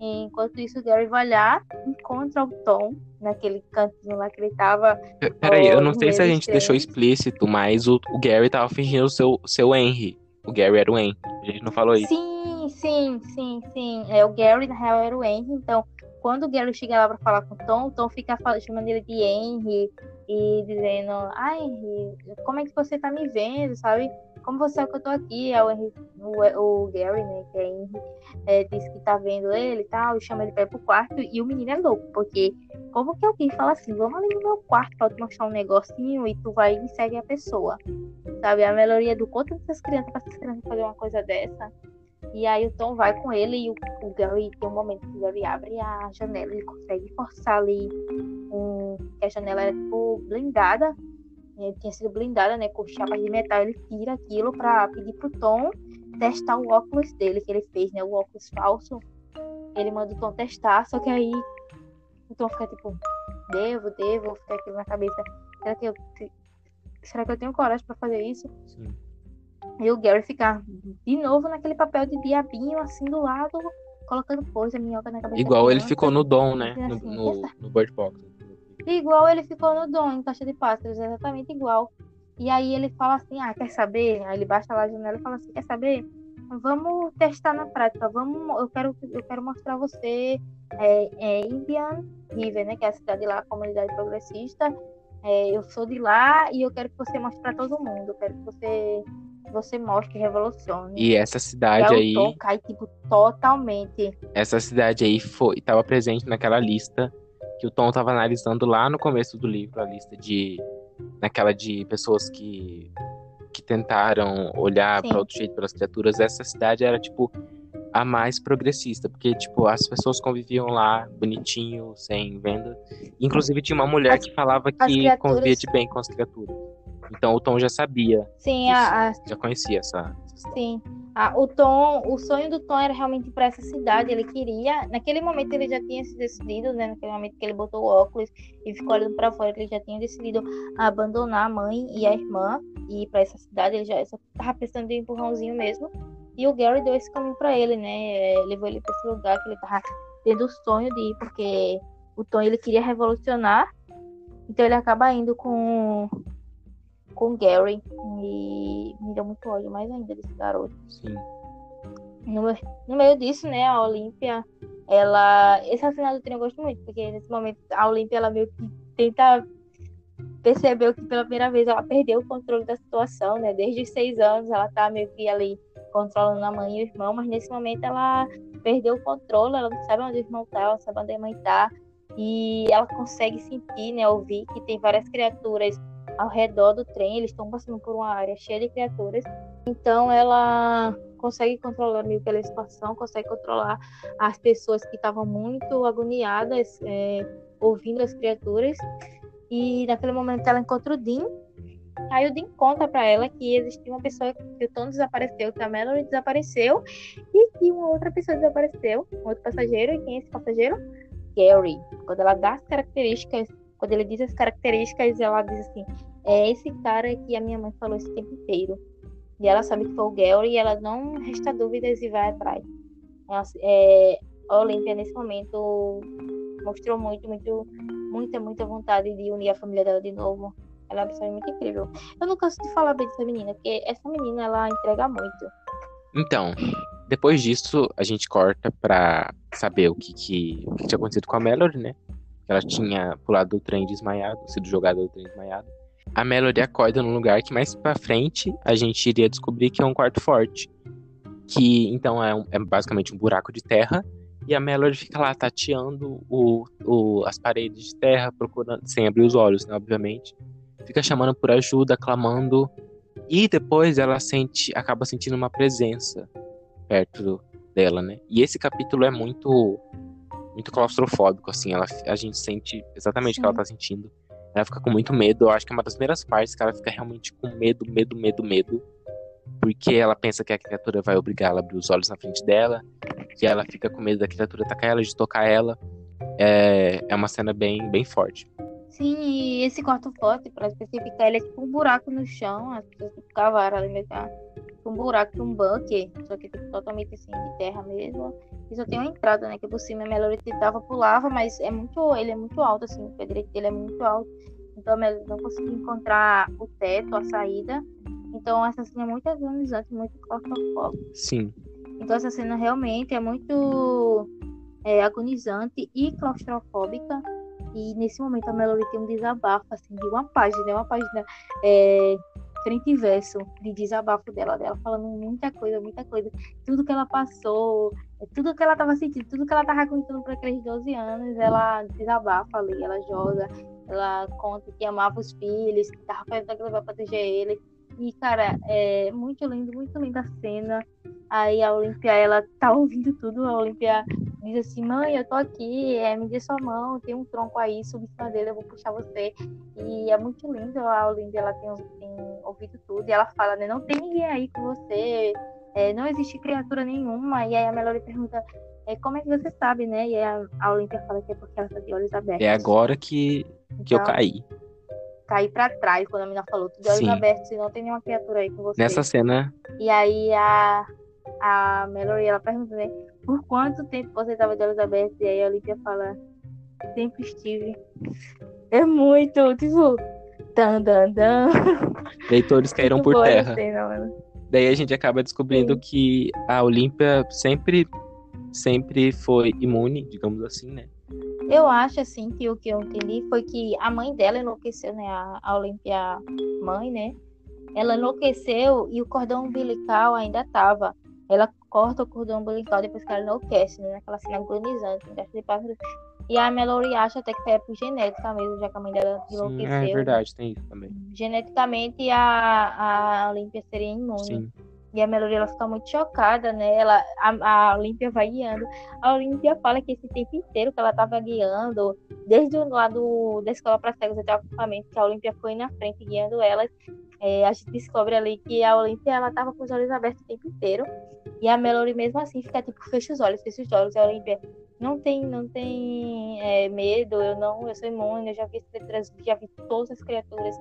Enquanto isso, o Gary vai lá, encontra o Tom naquele cantinho lá que ele tava. Peraí, eu não sei se a gente deixou explícito, mas o, o Gary tava fingindo o seu, seu Henry. O Gary era o Henry. A gente não falou isso. Sim, sim, sim, sim. É, o Gary, na real, era o Henry. Então, quando o Gary chega lá pra falar com o Tom, o Tom fica chamando ele de Henry e dizendo: Ai, Henry, como é que você tá me vendo, sabe? como você é que eu tô aqui? É o, Henry, o, o Gary, né, que é Henry, é, disse que tá vendo ele e tal, e chama ele pra ir pro quarto, e o menino é louco, porque como que alguém fala assim, vamos ali no meu quarto pra eu te mostrar um negocinho e tu vai e segue a pessoa, sabe? A melhoria do conta dessas crianças pra essas crianças fazer uma coisa dessa. E aí o Tom vai com ele e o, o Gary tem um momento que o Gary abre a janela, ele consegue forçar ali um, a janela era tipo blindada tinha sido blindada, né, com chapas de metal, ele tira aquilo para pedir pro Tom testar o óculos dele que ele fez, né, o óculos falso. Ele manda o Tom testar, só que aí o Tom fica tipo, devo, devo, fica aquilo na cabeça. Será que eu, será que eu tenho coragem para fazer isso? Sim. E o Gary ficar de novo naquele papel de diabinho assim do lado, colocando coisa, minhoca na cabeça. Igual ele ficou no Dom, né? Assim, no, no, no Bird Box. Igual ele ficou no Dom, em Caixa de Pássaros, exatamente igual. E aí ele fala assim, ah, quer saber? Aí ele baixa lá a janela e fala assim, quer saber? Vamos testar na prática, vamos, eu quero, eu quero mostrar você é, é Indian River, né, que é a cidade lá, a comunidade progressista. É, eu sou de lá e eu quero que você mostre para todo mundo, eu quero que você você mostre revolucione. E essa cidade aí. cai, tipo, totalmente. Essa cidade aí foi, estava presente naquela lista que o Tom estava analisando lá no começo do livro, a lista de. naquela de pessoas que, que tentaram olhar para outro jeito pelas criaturas. Essa cidade era, tipo, a mais progressista, porque, tipo, as pessoas conviviam lá bonitinho, sem venda. Inclusive, tinha uma mulher as, que falava que criaturas... convivia de bem com as criaturas. Então, o Tom já sabia. Sim, a, a... já conhecia essa. Sim. Ah, o Tom, o sonho do Tom era realmente ir para essa cidade. Ele queria, naquele momento ele já tinha se decidido, né? Naquele momento que ele botou o óculos e ficou olhando para fora, ele já tinha decidido abandonar a mãe e a irmã e ir para essa cidade. Ele já só tava precisando de um empurrãozinho mesmo. E o Gary deu esse caminho para ele, né? É, levou ele para esse lugar que ele tava tendo o sonho de ir, porque o Tom ele queria revolucionar. Então ele acaba indo com com Gary. E me deu muito ódio mais ainda desse garoto. Sim. No, no meio disso, né, a Olímpia, ela. Esse assinado eu gosto muito, porque nesse momento a Olímpia ela meio que tenta perceber que pela primeira vez ela perdeu o controle da situação, né? Desde os seis anos ela tá meio que ali controlando a mãe e o irmão, mas nesse momento ela perdeu o controle, ela não sabe onde o irmão tá, ela não sabe onde a mãe tá. E ela consegue sentir, né, ouvir que tem várias criaturas ao redor do trem, eles estão passando por uma área cheia de criaturas. Então ela consegue controlar meio pela situação, consegue controlar as pessoas que estavam muito agoniadas é, ouvindo as criaturas. E naquele momento ela encontra o Dean. Aí o Dean conta para ela que existia uma pessoa que o Tom desapareceu, que a Melody desapareceu e que uma outra pessoa desapareceu, um outro passageiro. E quem é esse passageiro? Gary. Quando ela dá as características quando ele diz as características, ela diz assim: é esse cara que a minha mãe falou esse tempo inteiro. E ela sabe que foi o Gary e ela não resta dúvidas e vai atrás. É, a Olímpia, nesse momento, mostrou muito, muito, muita, muita vontade de unir a família dela de novo. Ela é absolutamente incrível. Eu não canso de falar bem dessa menina, porque essa menina, ela entrega muito. Então, depois disso, a gente corta pra saber o que, que, o que tinha acontecido com a Melody, né? Ela tinha pulado do trem desmaiado, sido jogada do trem desmaiado. A Melody acorda num lugar que mais pra frente a gente iria descobrir que é um quarto forte. Que então é, um, é basicamente um buraco de terra. E a Melody fica lá tateando o, o, as paredes de terra, procurando, sem abrir os olhos, né, obviamente. Fica chamando por ajuda, clamando. E depois ela sente, acaba sentindo uma presença perto dela, né? E esse capítulo é muito muito claustrofóbico, assim, ela, a gente sente exatamente Sim. o que ela tá sentindo. Ela fica com muito medo. Eu acho que é uma das primeiras partes que ela fica realmente com medo, medo, medo, medo. Porque ela pensa que a criatura vai obrigar ela a abrir os olhos na frente dela. Que ela fica com medo da criatura atacar ela, de tocar ela. É, é uma cena bem, bem forte. Sim, e esse quarto forte, para especificar, ele é tipo um buraco no chão. As pessoas tipo, cavaram ali mesmo. Tá? um buraco, um bunker, só que tipo, totalmente assim de terra mesmo. E só tem uma entrada, né? Que por cima a Melody tentava pulava, mas é muito, ele é muito alto, assim, o pé direito dele é muito alto. Então a Melody não conseguia encontrar o teto, a saída. Então essa cena é muito agonizante, muito claustrofóbica. Sim. Então essa cena realmente é muito é, agonizante e claustrofóbica. E nesse momento a Melody tem um desabafo, assim, de uma página, uma página é, frente e verso de desabafo dela, dela falando muita coisa, muita coisa, tudo que ela passou, tudo que ela tava sentindo, tudo que ela tava contando para aqueles 12 anos, ela desabafa ali, ela joga, ela conta que amava os filhos, que tava fazendo aquilo pra proteger ele. E, cara, é muito lindo, muito linda a cena. Aí a Olímpia, ela tá ouvindo tudo, a Olímpia diz assim, mãe, eu tô aqui, é, me dê sua mão, tem um tronco aí, subi em cima dele, eu vou puxar você. E é muito lindo, a Olímpia, ela tem, tem ouvido tudo, e ela fala, né, não tem ninguém aí com você, é, não existe criatura nenhuma. E aí a Melody pergunta, é, como é que você sabe, né? E aí a, Olímpia fala que é porque ela tá de olhos abertos. É agora que, que então, eu caí. Caí pra trás quando a menina falou, de olhos Sim. abertos, e não tem nenhuma criatura aí com você. Nessa cena. E aí a, a Melody, ela pergunta, né? Por quanto tempo você estava de abertos? E aí a Olivia fala, sempre estive. É muito, tipo, dan, dan, dan. Leitores caíram por terra. Daí a gente acaba descobrindo Sim. que a Olímpia sempre, sempre foi imune, digamos assim, né? Eu acho, assim, que o que eu entendi foi que a mãe dela enlouqueceu, né? A, a Olímpia mãe, né? Ela enlouqueceu e o cordão umbilical ainda tava. Ela corta o cordão umbilical depois que ela enlouquece, né? Naquela cena agonizante. E a Melody acha até que foi por genética mesmo, já que a mãe dela enlouqueceu. Sim, é verdade, tem isso também. Geneticamente, a, a Olímpia seria imune. Sim. E a Melody ela fica muito chocada, né? Ela, a, a Olímpia vai guiando. A Olímpia fala que esse tempo inteiro que ela estava guiando, desde o lado da escola para cegos até o acampamento, que a Olímpia foi na frente guiando elas, é, a gente descobre ali que a Olímpia ela tava com os olhos abertos o tempo inteiro. E a Melody mesmo assim fica tipo, fecha os olhos, fecha os olhos. E a Olímpia não tem, não tem é, medo, eu não, eu sou imune, eu já vi, já vi todas as criaturas.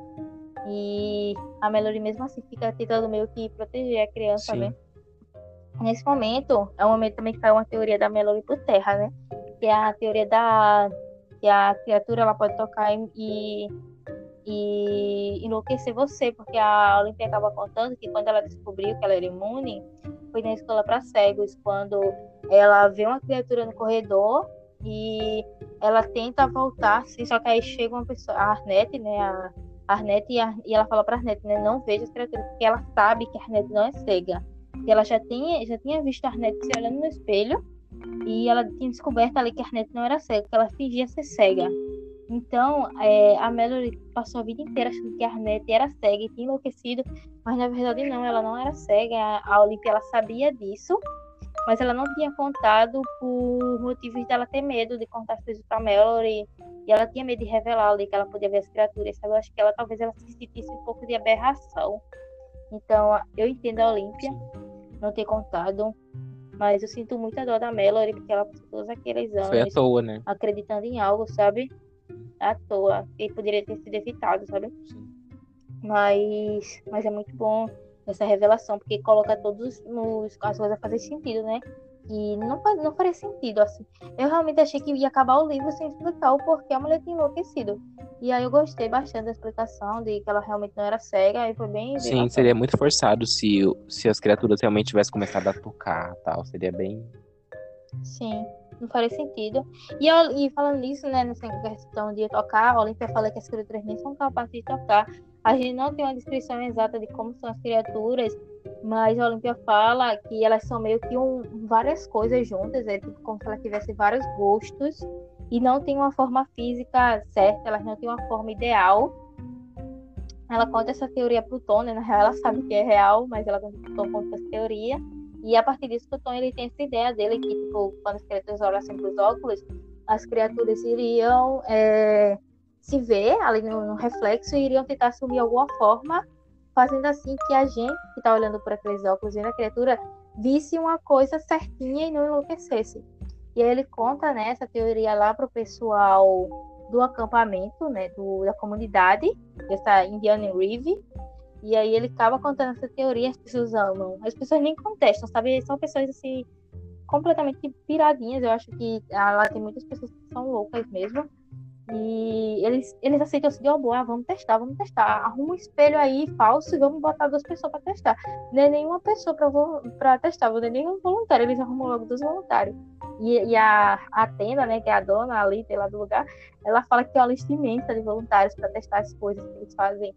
E a Melody mesmo assim fica tentando meio que proteger a criança, Sim. né? Nesse momento, é um momento também que cai uma teoria da Melody por terra, né? Que é a teoria da que a criatura ela pode tocar e, e enlouquecer você, porque a Olimpia acaba contando que quando ela descobriu que ela era imune, foi na escola para cegos, quando ela vê uma criatura no corredor e ela tenta voltar, assim, só que aí chega uma pessoa, a Arnett, né, a Arnett e, a, e ela fala para Arnett, né, não veja as criaturas, porque ela sabe que a Arnett não é cega. E ela já tinha, já tinha visto a Arnett se olhando no espelho e ela tinha descoberto ali que a Arnett não era cega, que ela fingia ser cega. Então, é, a Melody passou a vida inteira achando que a Arnett era cega e tinha enlouquecido, mas na verdade não, ela não era cega. A Olivia ela sabia disso, mas ela não tinha contado por motivos dela ter medo de contar as coisas para Melody e ela tinha medo de revelar ali que ela podia ver as criaturas. Sabe? Eu acho que ela talvez ela se sentisse um pouco de aberração. Então, eu entendo a Olímpia não ter contado, mas eu sinto muita dor da Melody porque ela passou todos aqueles anos Foi à toa, né? acreditando em algo, sabe? À toa. E poderia ter sido evitado, sabe? Sim. Mas, mas é muito bom essa revelação, porque coloca todos os, as coisas a fazer sentido, né? E não, não faria sentido, assim. Eu realmente achei que ia acabar o livro sem explicar o porquê a mulher tinha enlouquecido. E aí eu gostei bastante da explicação de que ela realmente não era cega, e foi bem. Sim, bem seria muito forçado se, se as criaturas realmente tivessem começado a tocar tal. Seria bem. Sim, não faria sentido. E, eu, e falando nisso, né, nessa questão de tocar, a Olímpia fala que as criaturas nem são capazes de tocar. A gente não tem uma descrição exata de como são as criaturas, mas a Olímpia fala que elas são meio que um, várias coisas juntas, é tipo como se ela tivesse vários gostos e não tem uma forma física certa, elas não têm uma forma ideal. Ela conta essa teoria pro Tom, né? Na real, ela sabe que é real, mas ela conta essa teoria. E a partir disso, o Tom ele tem essa ideia dele que, tipo, quando as criaturas olham assim pros óculos, as criaturas iriam é, se ver ali no, no, reflexo e iriam tentar assumir alguma forma, fazendo assim que a gente que está olhando por aqueles óculos vendo a criatura visse uma coisa certinha e não enlouquecesse. E aí ele conta né, essa teoria lá para o pessoal do acampamento, né, do, da comunidade, essa Indiana Rive. E aí ele acaba contando essa teoria, as pessoas amam. As pessoas nem contestam, sabe? São pessoas assim completamente piradinhas. Eu acho que lá tem muitas pessoas que são loucas mesmo. E eles, eles aceitam assim, ó, boa, vamos testar, vamos testar. Arruma um espelho aí falso e vamos botar duas pessoas para testar. Não é nenhuma pessoa para testar, não é nenhum voluntário, eles arrumam logo dos voluntários. E, e a, a tenda, né, que é a dona ali, lá do lugar, ela fala que tem uma lista imensa de voluntários para testar as coisas que eles fazem.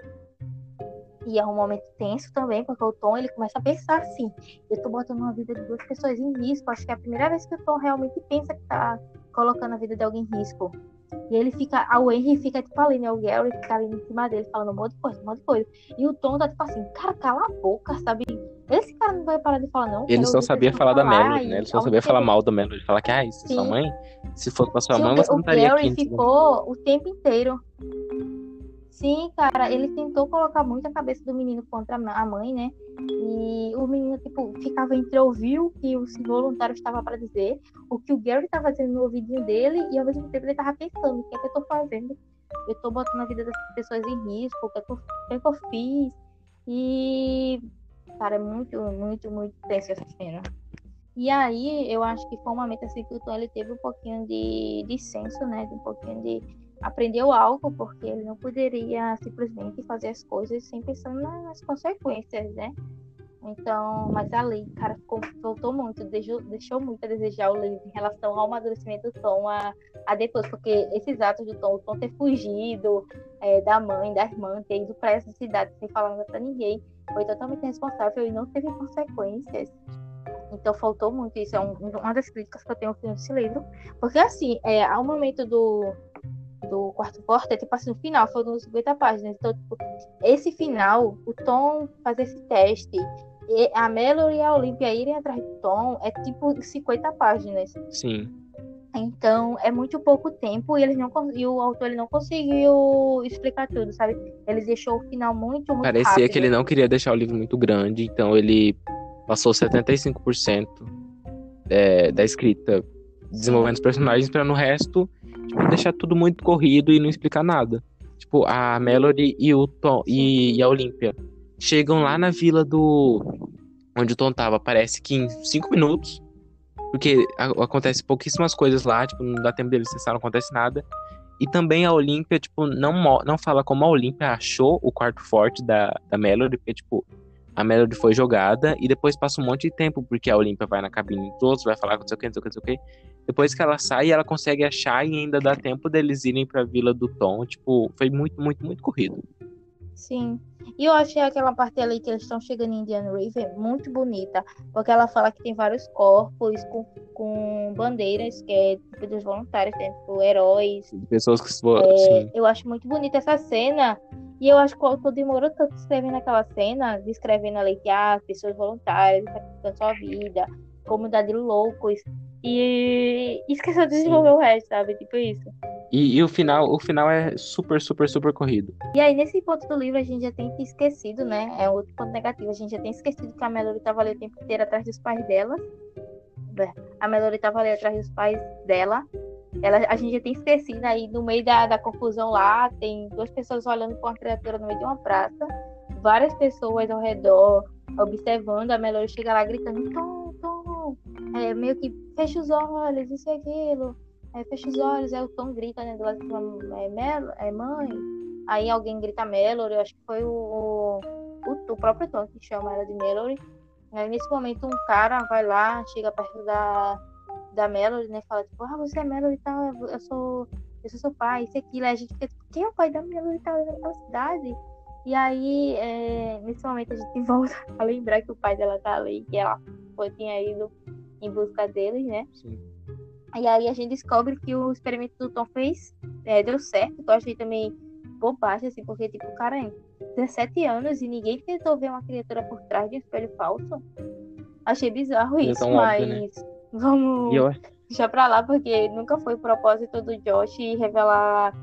E é um momento tenso também, porque o Tom ele começa a pensar assim: eu tô botando a vida de duas pessoas em risco. Acho que é a primeira vez que o Tom realmente pensa que tá colocando a vida de alguém em risco. E ele fica, a Henry fica tipo ali, né? O Gary fica ali em cima dele, falando um monte de coisa, um monte de coisa. E o Tom tá tipo assim, cara, cala a boca, sabe? Esse cara não vai parar de falar, não. Ele só sabia falar da Melody, né? Ele só sabia falar mal da Melody. Falar que, ah, isso é sua mãe. Se fosse pra sua mãe, você não estaria aqui. O Gary ficou o tempo inteiro. Sim, cara, ele tentou colocar muito a cabeça do menino contra a mãe, né? E o menino, tipo, ficava entre ouvir o que o voluntário estava para dizer, o que o Gary estava dizendo no ouvidinho dele, e ao mesmo tempo ele estava pensando: o que é que eu tô fazendo? Eu tô botando a vida das pessoas em risco, o que é que eu, é que eu fiz? E, cara, é muito, muito, muito tenso essa cena. E aí, eu acho que foi um momento assim que o Tom ele teve um pouquinho de, de senso, né? Um pouquinho de aprendeu algo, porque ele não poderia simplesmente fazer as coisas sem pensar nas consequências, né? Então, mas a lei, cara, voltou muito, deixou, deixou muito a desejar o livro em relação ao amadurecimento do Tom a, a depois, porque esses atos do Tom, o Tom ter fugido é, da mãe, da irmã, ter ido para essa cidade sem falar nada para ninguém, foi totalmente responsável e não teve consequências. Então faltou muito isso, é um, uma das críticas que eu tenho nesse livro, porque assim, é, ao momento do, do quarto porta é tipo assim, o final foram 50 páginas. Então, tipo, esse final, o Tom fazer esse teste, a Melody e a Olivia irem atrás do Tom, é tipo 50 páginas. Sim. Então, é muito pouco tempo e, eles não, e o autor ele não conseguiu explicar tudo, sabe? Ele deixou o final muito, muito Parecia rápido. que ele não queria deixar o livro muito grande, então ele passou 75% é, da escrita desenvolvendo os personagens para no resto deixar tudo muito corrido e não explicar nada. Tipo, a Melody e o Tom e, e a Olivia chegam lá na vila do. onde o Tom tava, parece que em cinco minutos. Porque acontece pouquíssimas coisas lá, tipo, não dá tempo deles cessar, não acontece nada. E também a Olímpia, tipo, não, não fala como a Olímpia achou o quarto forte da, da Melody, porque, tipo, a Melody foi jogada e depois passa um monte de tempo, porque a Olímpia vai na cabine dos outros, vai falar com não sei o que, não sei o que, não sei o que. Depois que ela sai, ela consegue achar e ainda dá tempo deles irem pra Vila do Tom. Tipo, foi muito, muito, muito corrido. Sim. E eu achei aquela parte ali que eles estão chegando em Indian River muito bonita, porque ela fala que tem vários corpos com, com bandeiras, que é tipo dos voluntários, tem, tipo, heróis. Pessoas que. É, eu acho muito bonita essa cena. E eu acho que o autor demorou tanto escrevendo aquela cena, descrevendo ali que ah, pessoas voluntárias, sacrificando sua vida, comunidade loucos. E esqueceu de desenvolver Sim. o resto, sabe? Tipo isso. E, e, o final, o final é super, super, super corrido. E aí, nesse ponto do livro, a gente já tem esquecido, né? É outro ponto negativo. A gente já tem esquecido que a Melody estava ali o tempo inteiro atrás dos pais dela. A Melody estava ali atrás dos pais dela. Ela, a gente já tem esquecido aí, no meio da, da confusão lá, tem duas pessoas olhando para uma criatura no meio de uma praça. Várias pessoas ao redor observando. A Melody chega lá gritando: Tom, é, meio que fecha os olhos, isso e aquilo. É, fecha os olhos, aí o Tom grita, né, do lado é, Mel, é mãe. Aí alguém grita Melody, eu acho que foi o, o, o próprio Tom que chama ela de Melody. Aí nesse momento um cara vai lá, chega perto da, da Melody, né, fala tipo, ah, você é Melody e tal, eu sou, eu sou seu pai, isso e aquilo. Aí a gente fica tipo, quem é o pai da Melody e tal, naquela cidade? E aí, é, nesse momento, a gente <laughs> volta a lembrar que o pai dela tá ali, que ela foi, tinha ido em busca dele, né? Sim. E aí a gente descobre que o experimento do Tom fez, é, deu certo. Eu achei também bobagem, assim, porque, tipo, cara, é 17 anos e ninguém tentou ver uma criatura por trás de um espelho falso. Achei bizarro É isso, tão mas óbvio, né? vamos eu, deixar pra lá, porque nunca foi o propósito do Josh revelar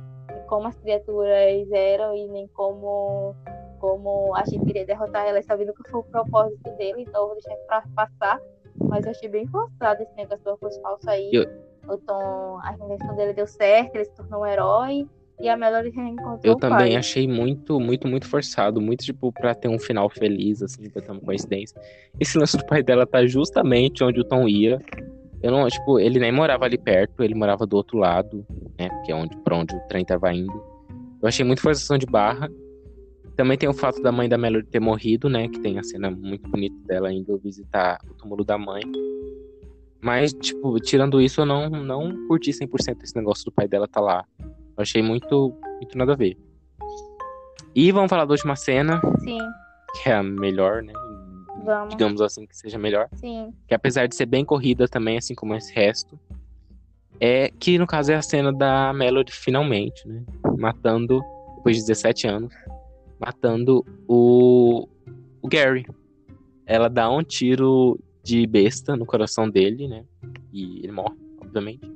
como as criaturas eram e nem como, como a gente iria derrotar elas, sabe? Nunca foi o propósito dele, então eu vou deixar pra passar. Mas eu achei bem forçado esse negócio do óculos falso aí. Eu- O Tom, a invenção dele deu certo, ele se tornou um herói. E a Melody reencontrou eu o pai. também achei muito, muito, muito forçado. Muito, tipo, pra ter um final feliz, assim, pra ter uma coincidência. Esse lance do pai dela tá justamente onde o Tom ia. Eu não, tipo, ele nem morava ali perto, ele morava do outro lado, né? Que é onde, pra onde o trem tava indo. Eu achei muito forçação de barra. Também tem o fato da mãe da Melody ter morrido, né? Que tem a cena muito bonita dela indo visitar o túmulo da mãe. Mas, tipo, tirando isso, eu não, não curti 100% esse negócio do pai dela tá lá. Eu achei muito, muito nada a ver. E vamos falar da última cena, Sim, que é a melhor, né? vamos. Digamos assim, que seja melhor. Sim, Que apesar de ser bem corrida também, assim como esse resto, é que no caso é a cena da Melody finalmente, né? Matando, depois de 17 anos, matando o, o Gary. Ela dá um tiro de besta no coração dele, né? E ele morre, obviamente.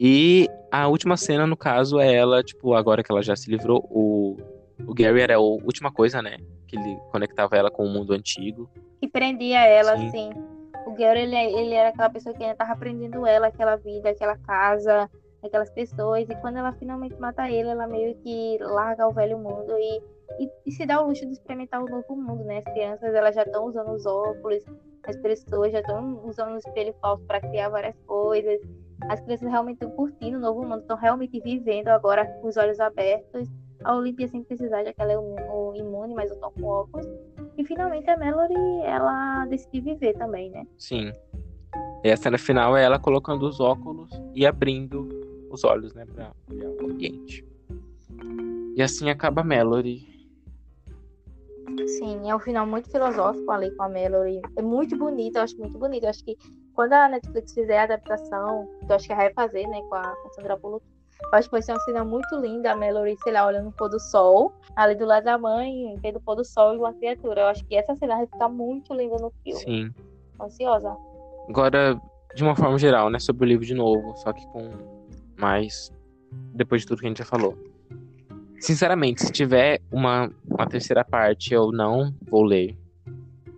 E a última cena, no caso, é ela, tipo, agora que ela já se livrou, o, o Gary era a última coisa, né? Que ele conectava ela com o mundo antigo. que prendia ela, Sim. assim. O Gary, ele, ele era aquela pessoa que ainda tava aprendendo ela, aquela vida, aquela casa, aquelas pessoas. E quando ela finalmente mata ele, ela meio que larga o velho mundo e, e, e se dá o luxo de experimentar o novo mundo, né? As crianças, elas já estão usando os óculos, as pessoas já estão usando o espelho falso para criar várias coisas. As crianças realmente estão curtindo o novo mundo, estão realmente vivendo agora com os olhos abertos. A Olivia sem precisar, já que ela é o, o imune, mas eu tô com óculos. E finalmente a Melody, ela decide viver também, né? Sim. E a cena final é ela colocando os óculos e abrindo os olhos, né, pra olhar o ambiente. E assim acaba Melody. Sim, é um final muito filosófico ali com a Melody. É muito bonito, eu acho muito bonito. Eu acho que quando a Netflix fizer a adaptação, que eu acho que vai fazer, né, com a, Sandra Bullock, eu acho que vai ser uma cena muito linda, a Melody, sei lá, olhando o pôr do sol, ali do lado da mãe, vendo o pôr do sol e uma criatura. Eu acho que essa cena vai ficar muito linda no filme. Sim. Ansiosa. Agora, de uma forma geral, né, sobre o livro de novo, só que com mais depois de tudo que a gente já falou. Sinceramente, se tiver uma, uma terceira parte, eu não vou ler.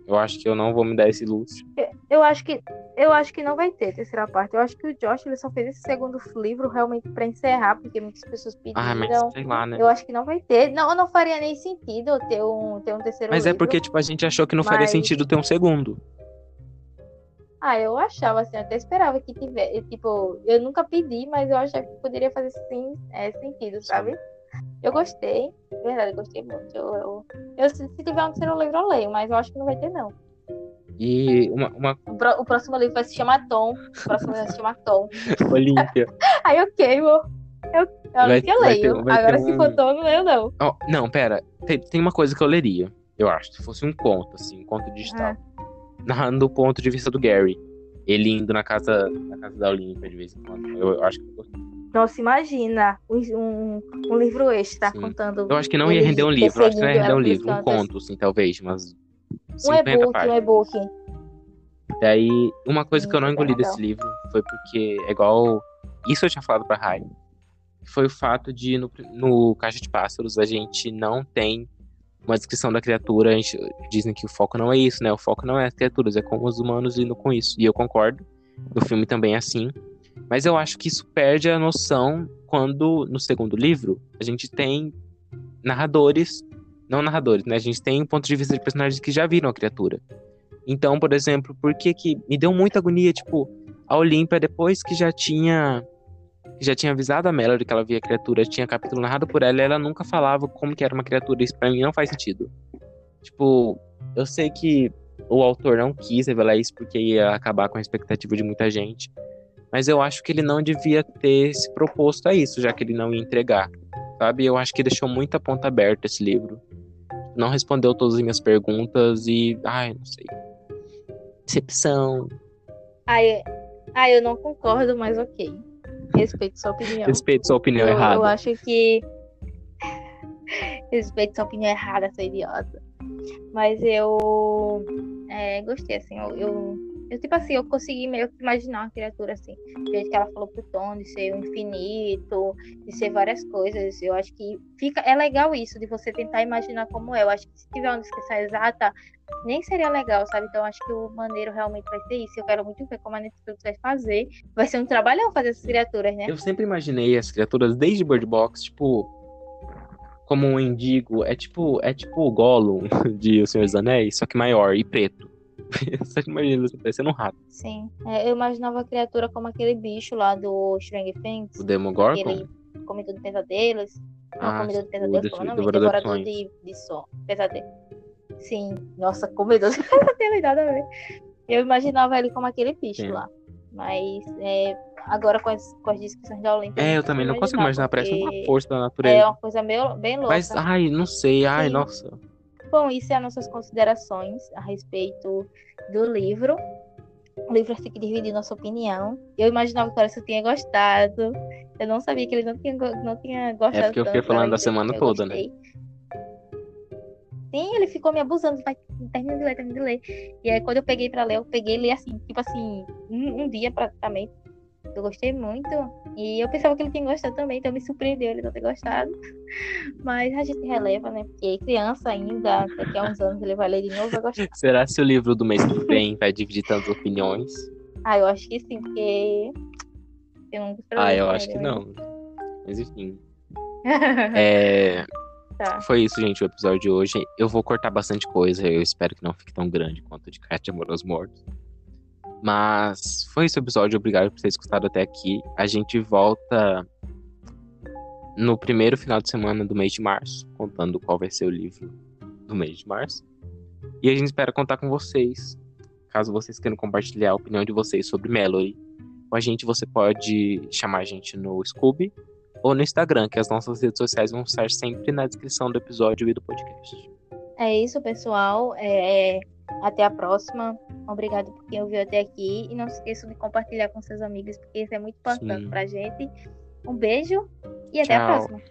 Eu acho que eu não vou me dar esse luxo. Eu acho que eu acho que não vai ter terceira parte. Eu acho que o Josh ele só fez esse segundo livro realmente pra encerrar, porque muitas pessoas pediram. Ah, mas sei lá, né? Eu acho que não vai ter. Não, não faria nem sentido ter um, ter um terceiro Mas é livro. porque, tipo, a gente achou que não faria Mas- sentido ter um segundo. Ah, eu achava assim, eu até esperava que tivesse. Tipo, eu nunca pedi, mas eu achava que poderia fazer sim, é, sentido, sabe? Eu gostei. De verdade, eu gostei muito. Eu, eu, eu- se se tiver um terceiro livro, eu leio, mas eu acho que não vai ter, não. E uma, uma O, pro- o próximo livro vai se chamar Tom. O próximo livro vai se chamar Tom. <laughs> Olímpia. <laughs> Aí, ok, vou. Eu, eu Vai- que eu leio. ter- Agora, se um- for Tom, eu não leio, não. Ó, não, pera. Tem, tem uma coisa que eu leria, eu acho. Se fosse um conto, assim, um conto digital. Narrando do ponto de vista do Gary. Ele indo na casa, na casa da Olímpia de vez em quando. Eu, eu acho que. Nossa, imagina um, um, livro extra Sim. contando. Eu acho que não ia render um livro. Acho que não ia render um livro. Um conto, assim, talvez. Umas Um 50 e-book, um e-book. Daí, uma coisa que eu não engoli legal. desse livro foi porque, é igual. Isso eu tinha falado pra Rai. Foi o fato de, no, no Caixa de Pássaros, a gente não tem uma descrição da criatura. A gente, dizem que o foco não é isso, né? O foco não é as criaturas, é como os humanos lidam com isso. E eu concordo. No filme também é assim. Mas eu acho que isso perde a noção quando, no segundo livro, a gente tem narradores. Não narradores, né? A gente tem um ponto de vista de personagens que já viram a criatura. Então, por exemplo, por que que me deu muita agonia, tipo, a Olímpia, depois que já tinha já tinha avisado a Melody que ela via criatura, tinha capítulo narrado por ela, e ela nunca falava como que era uma criatura. Isso pra mim não faz sentido. Tipo, eu sei que o autor não quis revelar isso porque ia acabar com a expectativa de muita gente. Mas eu acho que ele não devia ter se proposto a isso, já que ele não ia entregar. Sabe? Eu acho que deixou muita ponta aberta esse livro. Não respondeu todas as minhas perguntas e. Ai, não sei. Decepção. Ai, ai, eu não concordo, mas ok. Respeito sua opinião. Respeito sua opinião eu, errada. Eu acho que. <laughs> Respeito sua opinião errada, sua idiota. Mas eu é, gostei, assim, eu, eu, eu, tipo assim, eu consegui meio que imaginar uma criatura assim, jeito que ela falou pro Tom, de ser o infinito, de ser várias coisas. Eu acho que fica. É legal isso, de você tentar imaginar como é. Eu acho que se tiver uma descrição exata, nem seria legal, sabe? Então acho que o maneiro realmente vai ser isso. Eu quero muito ver como a Netflix vai fazer. Vai ser um trabalhão fazer essas criaturas, né? Eu sempre imaginei as criaturas desde Bird Box, tipo como um indigo. É tipo, é tipo o Gollum <laughs> de O Senhor dos Anéis, só que maior e preto. <laughs> Você imagina você parecendo um rato. Sim. É, eu imaginava a criatura como aquele bicho lá do Stranger Things. O Demogorgon? Aquele comedor de pesadelos. Não, Ah, comedor de pesadelos, de- como é o nome? devorador de de, som. Pesadelo. Sim. Nossa, comedor de <laughs> pesadelos, nada a ver. Eu imaginava ele como aquele bicho Sim. lá. Mas é, agora com as, com as descrições da Olímpia. É, eu também não consigo imaginar, parece uma força da É natureza. uma coisa meio, bem louca. Mas, ai, não sei, ai, Sim. nossa. Bom, isso é as nossas considerações a respeito do livro. O livro fica dividido nossa opinião. Eu imaginava que o Clarissa tinha gostado. Eu não sabia que ele não tinha, não tinha gostado. É porque eu fiquei falando da semana toda, né? Sim, ele ficou me abusando. Vai, termina de ler, termina de ler. E aí, quando eu peguei pra ler, eu peguei e li assim, tipo assim, um, um dia praticamente. Eu gostei muito. E eu pensava que ele tinha gostado também, então me surpreendeu ele não ter gostado. <laughs> Mas a gente releva, né? Porque criança ainda, daqui a uns anos ele vai ler de novo vai gostar. <laughs> Será se o livro do mês que vem vai dividir tantas opiniões? Ah, eu acho que sim, porque. Tem um Ah, eu acho que não. Mas enfim. <laughs> É, tá. foi isso, gente, o episódio de hoje. Eu vou cortar bastante coisa. Eu espero que não fique tão grande quanto o de Cat de Amor aos Mortos. Mas foi esse episódio. Obrigado por ter escutado até aqui. A gente volta no primeiro final de semana do mês de março, contando qual vai ser o livro do mês de março. E a gente espera contar com vocês. Caso vocês queiram compartilhar a opinião de vocês sobre Melody com a gente, você pode chamar a gente no Scooby ou no Instagram, que as nossas redes sociais vão estar sempre na descrição do episódio e do podcast. É isso, pessoal. É, Até a próxima. Obrigado por quem ouviu até aqui. E não se esqueçam de compartilhar com seus amigos, porque isso é muito importante Sim. pra gente. Um beijo e até a próxima.